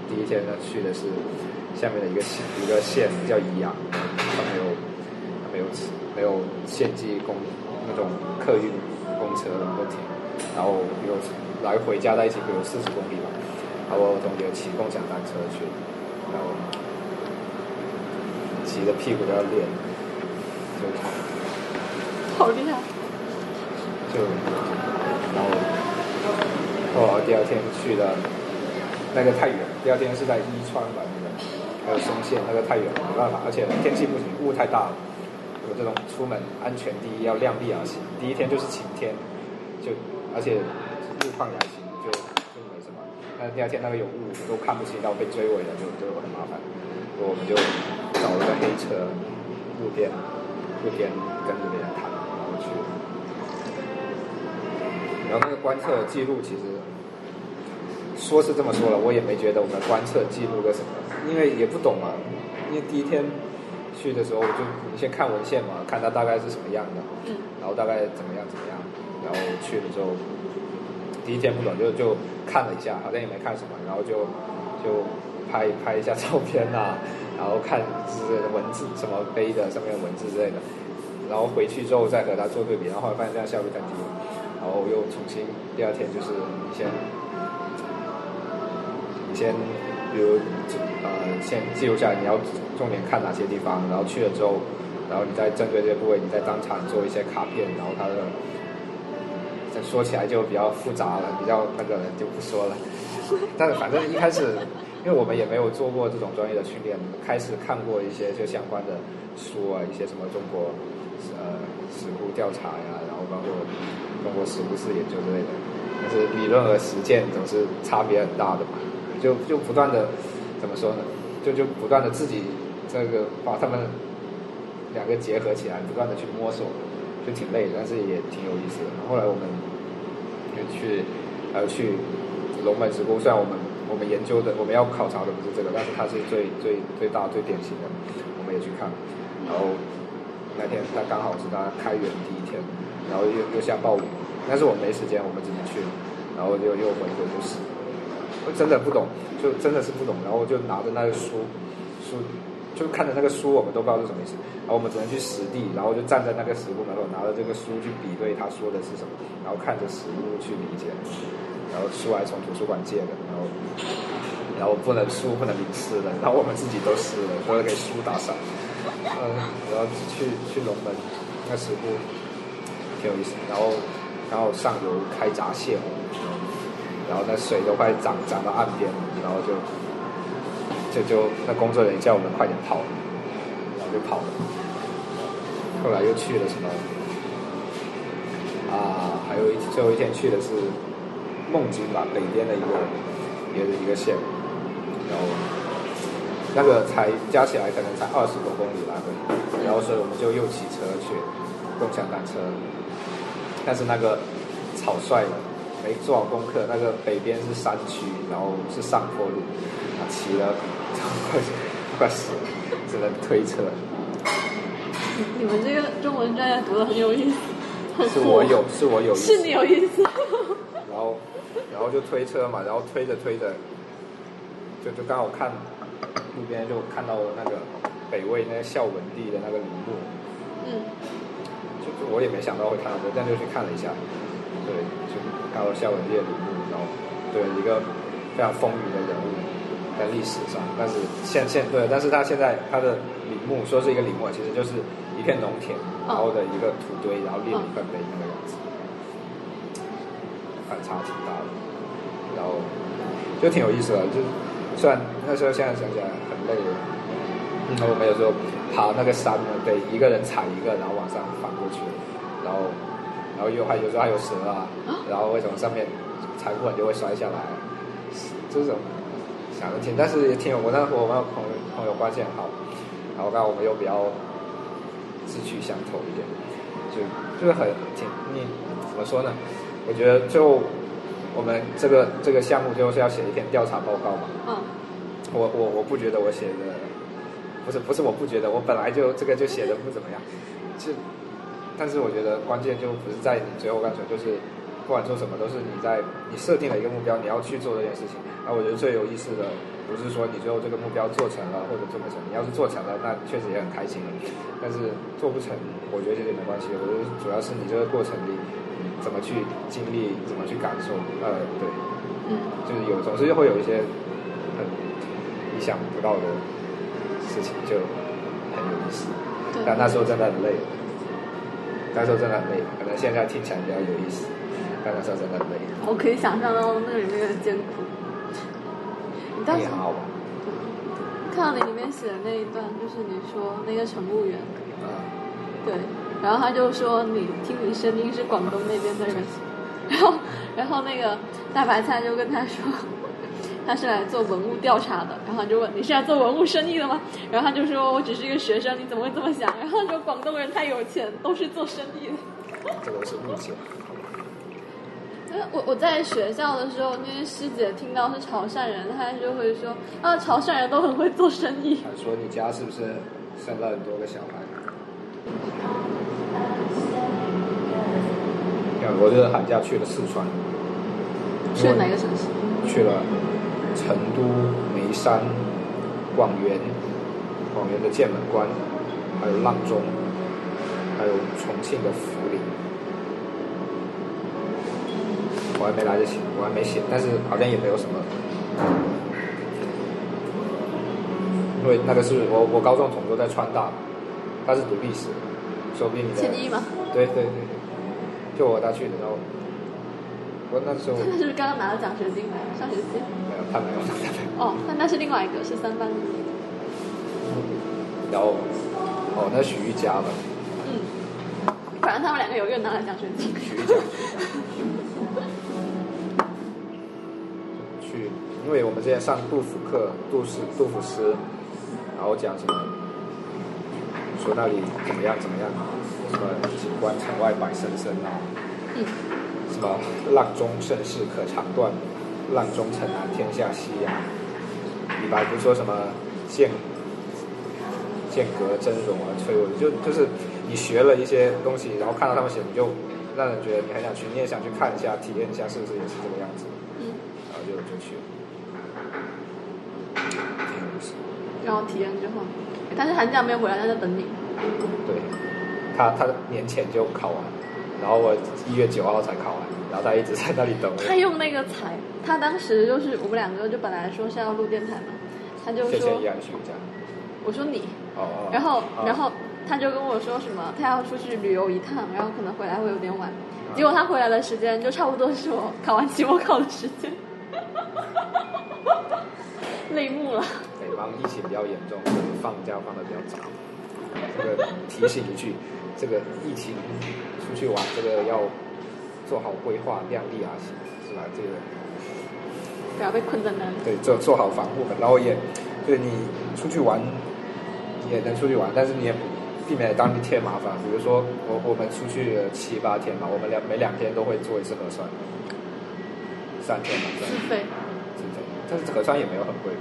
第一天呢去的是下面的一个，一个县叫宜阳，它没有它没有没有县级公那种客运公车能够停，然后有来回加在一起有四十公里吧。然后我同学骑共享单车去，然后骑的屁股都要裂，就好厉害，就然后。哦，第二天去的，那个太远。第二天是在伊川吧，那个还有松县，那个太远了，没办法。而且天气不行，雾太大了。有这种出门安全第一，要量力而行。第一天就是晴天，就而且路况也还行，就就没什么。但是第二天那个有雾，都看不清，然后被追尾了，就就很麻烦。我们就找了个黑车，路边路边跟着别人谈，然后去。然后那个观测记录其实。说是这么说了，我也没觉得我们观测记录个什么，因为也不懂嘛。因为第一天去的时候，我就你先看文献嘛，看它大概是什么样的，然后大概怎么样怎么样，然后去了之后，第一天不懂就就看了一下，好像也没看什么，然后就就拍拍一下照片呐，然后看是文字什么碑的上面文字之类的，然后回去之后再和它做对比，然后发现这样效率太低，然后又重新第二天就是你先你。先，比如，呃，先记录下来，你要重点看哪些地方，然后去了之后，然后你再针对这些部位，你再当场做一些卡片，然后它的，这说起来就比较复杂了，比较那个就不说了。[LAUGHS] 但是反正一开始，因为我们也没有做过这种专业的训练，开始看过一些就相关的书啊，一些什么中国，呃，史库调查呀，然后包括中国史库式研究之类的，但是理论和实践总是差别很大的嘛。就就不断的怎么说呢？就就不断的自己这个把他们两个结合起来，不断的去摸索，就挺累，但是也挺有意思的。后来我们就去呃去龙门石窟，虽然我们我们研究的我们要考察的不是这个，但是它是最最最大最典型的，我们也去看。然后那天他刚好是他开园第一天，然后又又下暴雨，但是我没时间，我们只能去，然后就又回回就是。真的不懂，就真的是不懂，然后就拿着那个书，书就看着那个书，我们都不知道是什么意思，然后我们只能去实地，然后就站在那个石窟门口，拿着这个书去比对他说的是什么，然后看着实物去理解，然后书还从图书馆借的，然后然后不能书不能淋湿的，然后我们自己都湿了，都要给书打伞，嗯，然后去去龙门那石窟挺有意思，然后然后上游开闸泄洪。然后那水都快涨涨到岸边了，然后就就就那工作人员叫我们快点跑，然后就跑了。后来又去了什么啊还有一最后一天去的是孟津吧，北边的一个别的一个县，然后那个才加起来可能才二十多公里来回，然后所以我们就又骑车去共享单车，但是那个草率了，没做好功课，那个北边是山区，然后是上坡路，啊，骑了快快死了，只能推车。你们这个中文专业读的很有意思，是我有，是我有意思，是你有意思。然后，然后就推车嘛，然后推着推着，就就刚好看路边就看到了那个北魏那个孝文帝的那个陵墓，嗯，就就我也没想到会看到这，但就去看了一下，对，就看到孝文帝的陵墓，然后对一个非常风雨的人物在历史上，但是现现对，但是他现在他的陵墓说是一个陵墓，其实就是一片农田，然后的一个土堆，然后立了一块碑那个样子。反差挺大的，然后就挺有意思的，就虽然那时候现在想起来很累了，然后我们有时候爬那个山呢，得一个人踩一个，然后往上翻过去，然后然后又还有时候还有蛇啊，然后为什么上面踩不稳就会摔下来，这种想得挺，但是也挺有我那和我们朋友朋友关系很好，然后刚好我们又比较志趣相投一点，就就是很挺你怎么说呢？我觉得最后我们这个这个项目最后是要写一篇调查报告嘛。嗯。我我我不觉得我写的不是不是我不觉得我本来就这个就写的不怎么样，就但是我觉得关键就不是在你最后干什么，就是不管做什么都是你在你设定了一个目标，你要去做这件事情。那我觉得最有意思的不是说你最后这个目标做成了或者做不成，你要是做成了，那确实也很开心了。但是做不成，我觉得这些没关系。我觉得主要是你这个过程里。怎么去经历，怎么去感受？呃，对，嗯，就是有总是会有一些很意想不到的事情，就很有意思。但那时候真的很累，那时候真的很累。可能现在听起来比较有意思，我可以想象到那里面的艰苦。你也很好玩。看到你里面写的那一段，就是你说那个乘务员，嗯，对。然后他就说：“你听你声音是广东那边的人。[LAUGHS] ”然后，然后那个大白菜就跟他说：“ [LAUGHS] 他是来做文物调查的。”然后就问：“你是来做文物生意的吗？”然后他就说：“我只是一个学生，你怎么会这么想？”然后就广东人太有钱，都是做生意的。[LAUGHS] 这个是误解。我我在学校的时候，那些师姐听到是潮汕人，她就会说：“啊，潮汕人都很会做生意。”说你家是不是生了很多个小孩？我这个寒假去了四川，去了哪个城市？去了成都、眉山、广元、广元的剑门关，还有阆中，还有重庆的涪陵。我还没来得及，我还没写，但是好像也没有什么，因为那个是我我高中同桌在川大，他是读历史，说不定你在。一吗？对对对。就我他去的，然后我那时候他 [LAUGHS] 是不是刚刚拿了奖学金？上学期没有，他没有。哦，那那是另外一个，是三班。然后，哦，那许玉佳吧。嗯，反正他们两个有一个拿了奖学金。许玉佳。[LAUGHS] 去，因为我们之前上杜甫课，杜诗、杜甫诗，然后讲什么，说那里怎么样怎么样。什么景观城外百深深啊，嗯，什么浪中盛世可长断，浪中城南天下熙呀。李白不是说什么剑剑阁峥嵘而崔嵬，就就是你学了一些东西，然后看到他们写，你就让人觉得你很想去，你也想去看一下，体验一下是不是也是这个样子，就就去了，挺有意思。然后体验之后，但是寒假没有回来，他在等你。对。他他年前就考完，然后我一月九号才考完，然后他一直在那里等我。他用那个才，他当时就是我们两个就本来说是要录电台嘛，他就说。我说你。哦哦。然后然后他就跟我说什么，他要出去旅游一趟，然后可能回来会有点晚。结果他回来的时间就差不多是我考完期末考的时间。泪目了。北方疫情比较严重，放假放的比较早。这个提醒一句，这个疫情出去玩，这个要做好规划，量力而行，是吧？这个不要被困在那里。对，做做好防护门，然后也对你出去玩也能出去玩，但是你也避免当地添麻烦。比如说我我们出去七八天嘛，我们两每两天都会做一次核酸，三天嘛，自费。但是核酸也没有很贵。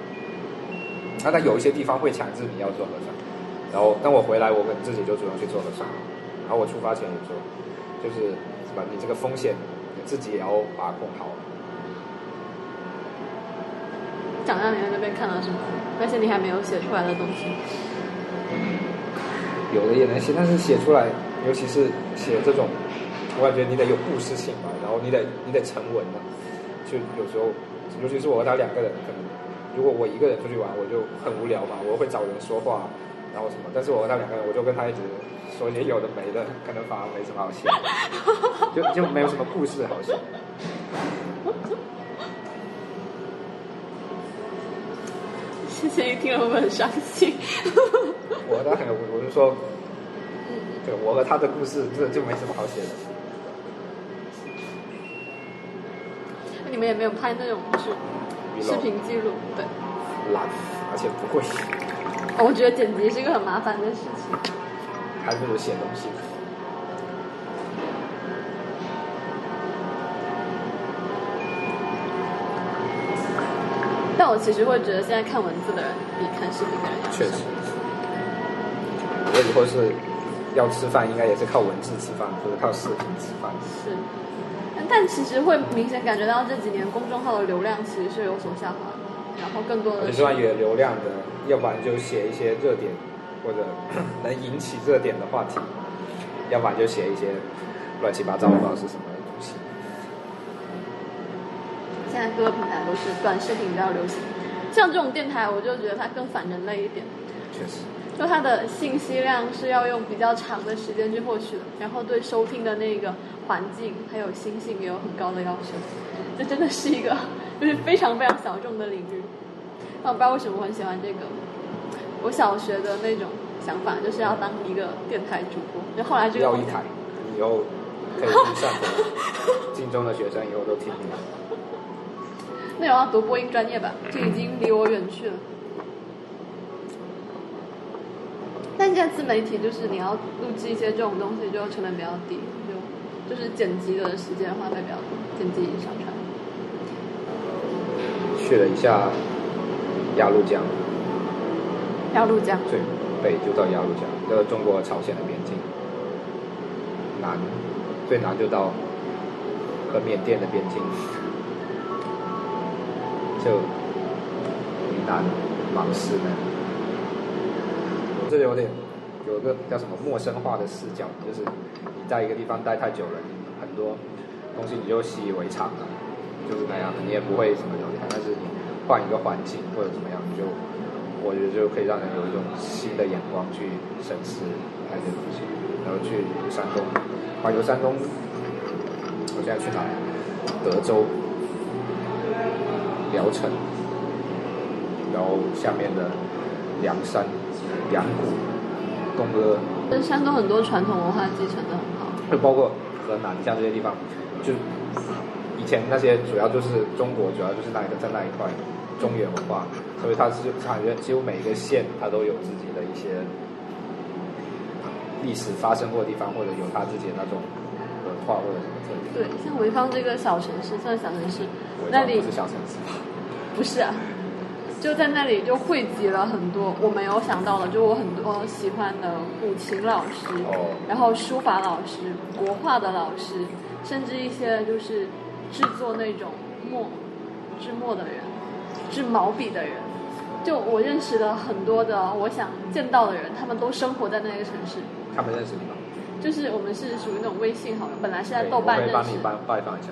那它有一些地方会强制你要做核酸，然后当我回来我们自己就主动去做核酸，然后我出发前也做，就是是吧？你这个风险你自己也要把控好。讲讲你在那边看到什么？那些你还没有写出来的东西。有的也能写，但是写出来，尤其是写这种，我感觉你得有故事性吧，然后你得你得成文的，就有时候，尤其是我和他两个人，可能如果我一个人出去玩，我就很无聊嘛，我会找人说话，然后什么，但是我和他两个人，我就跟他一直说些有的没的，可能反而没什么好写，就就没有什么故事好写。谢谢你听了会很伤心。我的很，我就说，对我和他的故事，这就没什么好写的。你们也没有拍那种就是视频记录，对。懒，而且不会。我觉得剪辑是一个很麻烦的事情。还不如写东西。但我其实会觉得，现在看文字的人比看视频的人确实。我以后是要吃饭，应该也是靠文字吃饭，不是靠视频吃饭。是，但其实会明显感觉到这几年公众号的流量其实是有所下滑的，然后更多的。很希望有流量的，要不然就写一些热点或者 [COUGHS] 能引起热点的话题，要不然就写一些乱七八糟不知道是什么东西。现在各个平台都是短视频比较流行，像这种电台，我就觉得它更反人类一点。确实。就它的信息量是要用比较长的时间去获取的，然后对收听的那个环境还有心性也有很高的要求。这真的是一个就是非常非常小众的领域。那我不知道为什么我很喜欢这个。我小学的那种想法就是要当一个电台主播，就后来这个。要一台，以后可以去上课。[LAUGHS] 晋中的学生以后都听你的。[LAUGHS] 那我要读播音专业吧，这已经离我远去了。但现在自媒体就是你要录制一些这种东西，就成本比较低，就就是剪辑的时间花费比较多，剪辑上传。去了一下鸭绿江。鸭绿江。最北就到鸭绿江，这个中国朝鲜的边境。南，最南就到和缅甸的边境。就云南芒市呢，这有点有一个叫什么陌生化的视角，就是你在一个地方待太久了，很多东西你就习以为常了，就是那样的，你也不会什么留下。但是你换一个环境或者怎么样，你就我觉得就可以让人有一种新的眼光去审视那些东西。然后去山东，环游山东，我现在去哪？德州。聊城，然后下面的梁山、阳谷、东阿。跟山东很多传统文化继承的很好。就包括河南像这些地方，就以前那些主要就是中国，主要就是那一个在那一块中原文化，所以它是感觉几乎每一个县它都有自己的一些历史发生过的地方，或者有它自己的那种文化或者什么特点。对，像潍坊这个小城市，算小城市。那里不是小城市吧不是啊，就在那里就汇集了很多我没有想到的，就我很多喜欢的古琴老师，然后书法老师、国画的老师，甚至一些就是制作那种墨、制墨的人、制毛笔的人，就我认识的很多的我想见到的人，他们都生活在那个城市。他们认识你吗？就是我们是属于那种微信好友，本来是在豆瓣认识。我帮你拜拜访一下。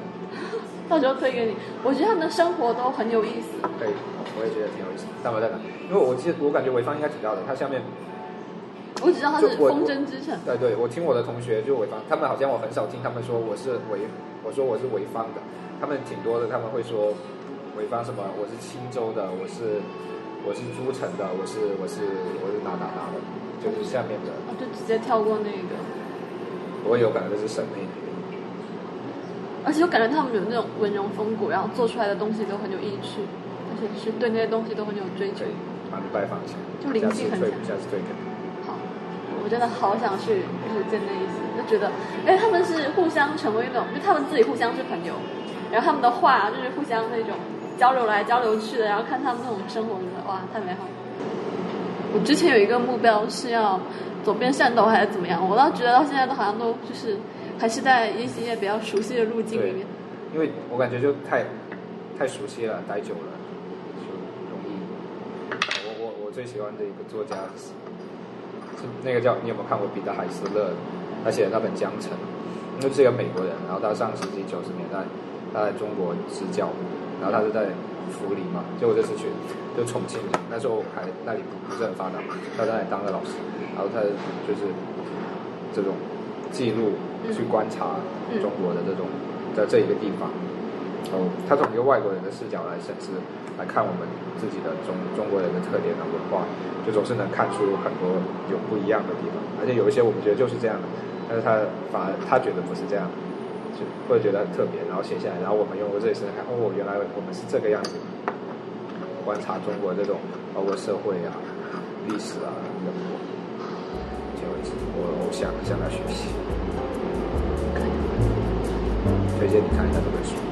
到时候推给你，我觉得他们的生活都很有意思。可以，我也觉得挺有意思。但我在哪？因为我记得，我感觉潍坊应该挺大的，它下面。我只知道它是风筝之城。对对，我听我的同学就潍坊，他们好像我很少听他们说我是潍，我说我是潍坊的，他们挺多的，他们会说潍坊什么，我是青州的，我是我是诸城的，我是我是我是哪哪哪的，就是下面的。就直接跳过那个。我有感觉是省内。而且我感觉他们有那种文人风骨，然后做出来的东西都很有意趣，而且是对那些东西都很有追求你拜访一下，就灵性很强。好，我真的好想去，就是见那一次，就觉得，哎，他们是互相成为那种，就他们自己互相是朋友，然后他们的话就是互相那种交流来交流去的，然后看他们那种生活，觉得哇，太美好了。我之前有一个目标是要走遍汕头还是怎么样，我倒觉得到现在都好像都就是还是在一些比较熟悉的路径里面。因为我感觉就太太熟悉了，待久了就容易。我我我最喜欢的一个作家是是那个叫你有没有看过彼得海斯勒？他写的那本《江城》，那是一个美国人，然后他上世纪九十年代他在中国支教，然后他是在涪陵嘛，结果这次去就重庆，那时候还那里不不是很发达，他在那里当了老师，然后他就是这种记录去观察中国的这种在这一个地方，然后他从一个外国人的视角来审视来看我们自己的中中国人的特点的文化，就总是能看出很多有不一样的地方，而且有一些我们觉得就是这样的，但是他反而他觉得不是这样，就会觉得很特别，然后写下来，然后我们用过这里是看，哦，原来我们是这个样子，观察中国这种包括社会啊、历史啊、人物，我我想向他学习，推荐你看一下这本书。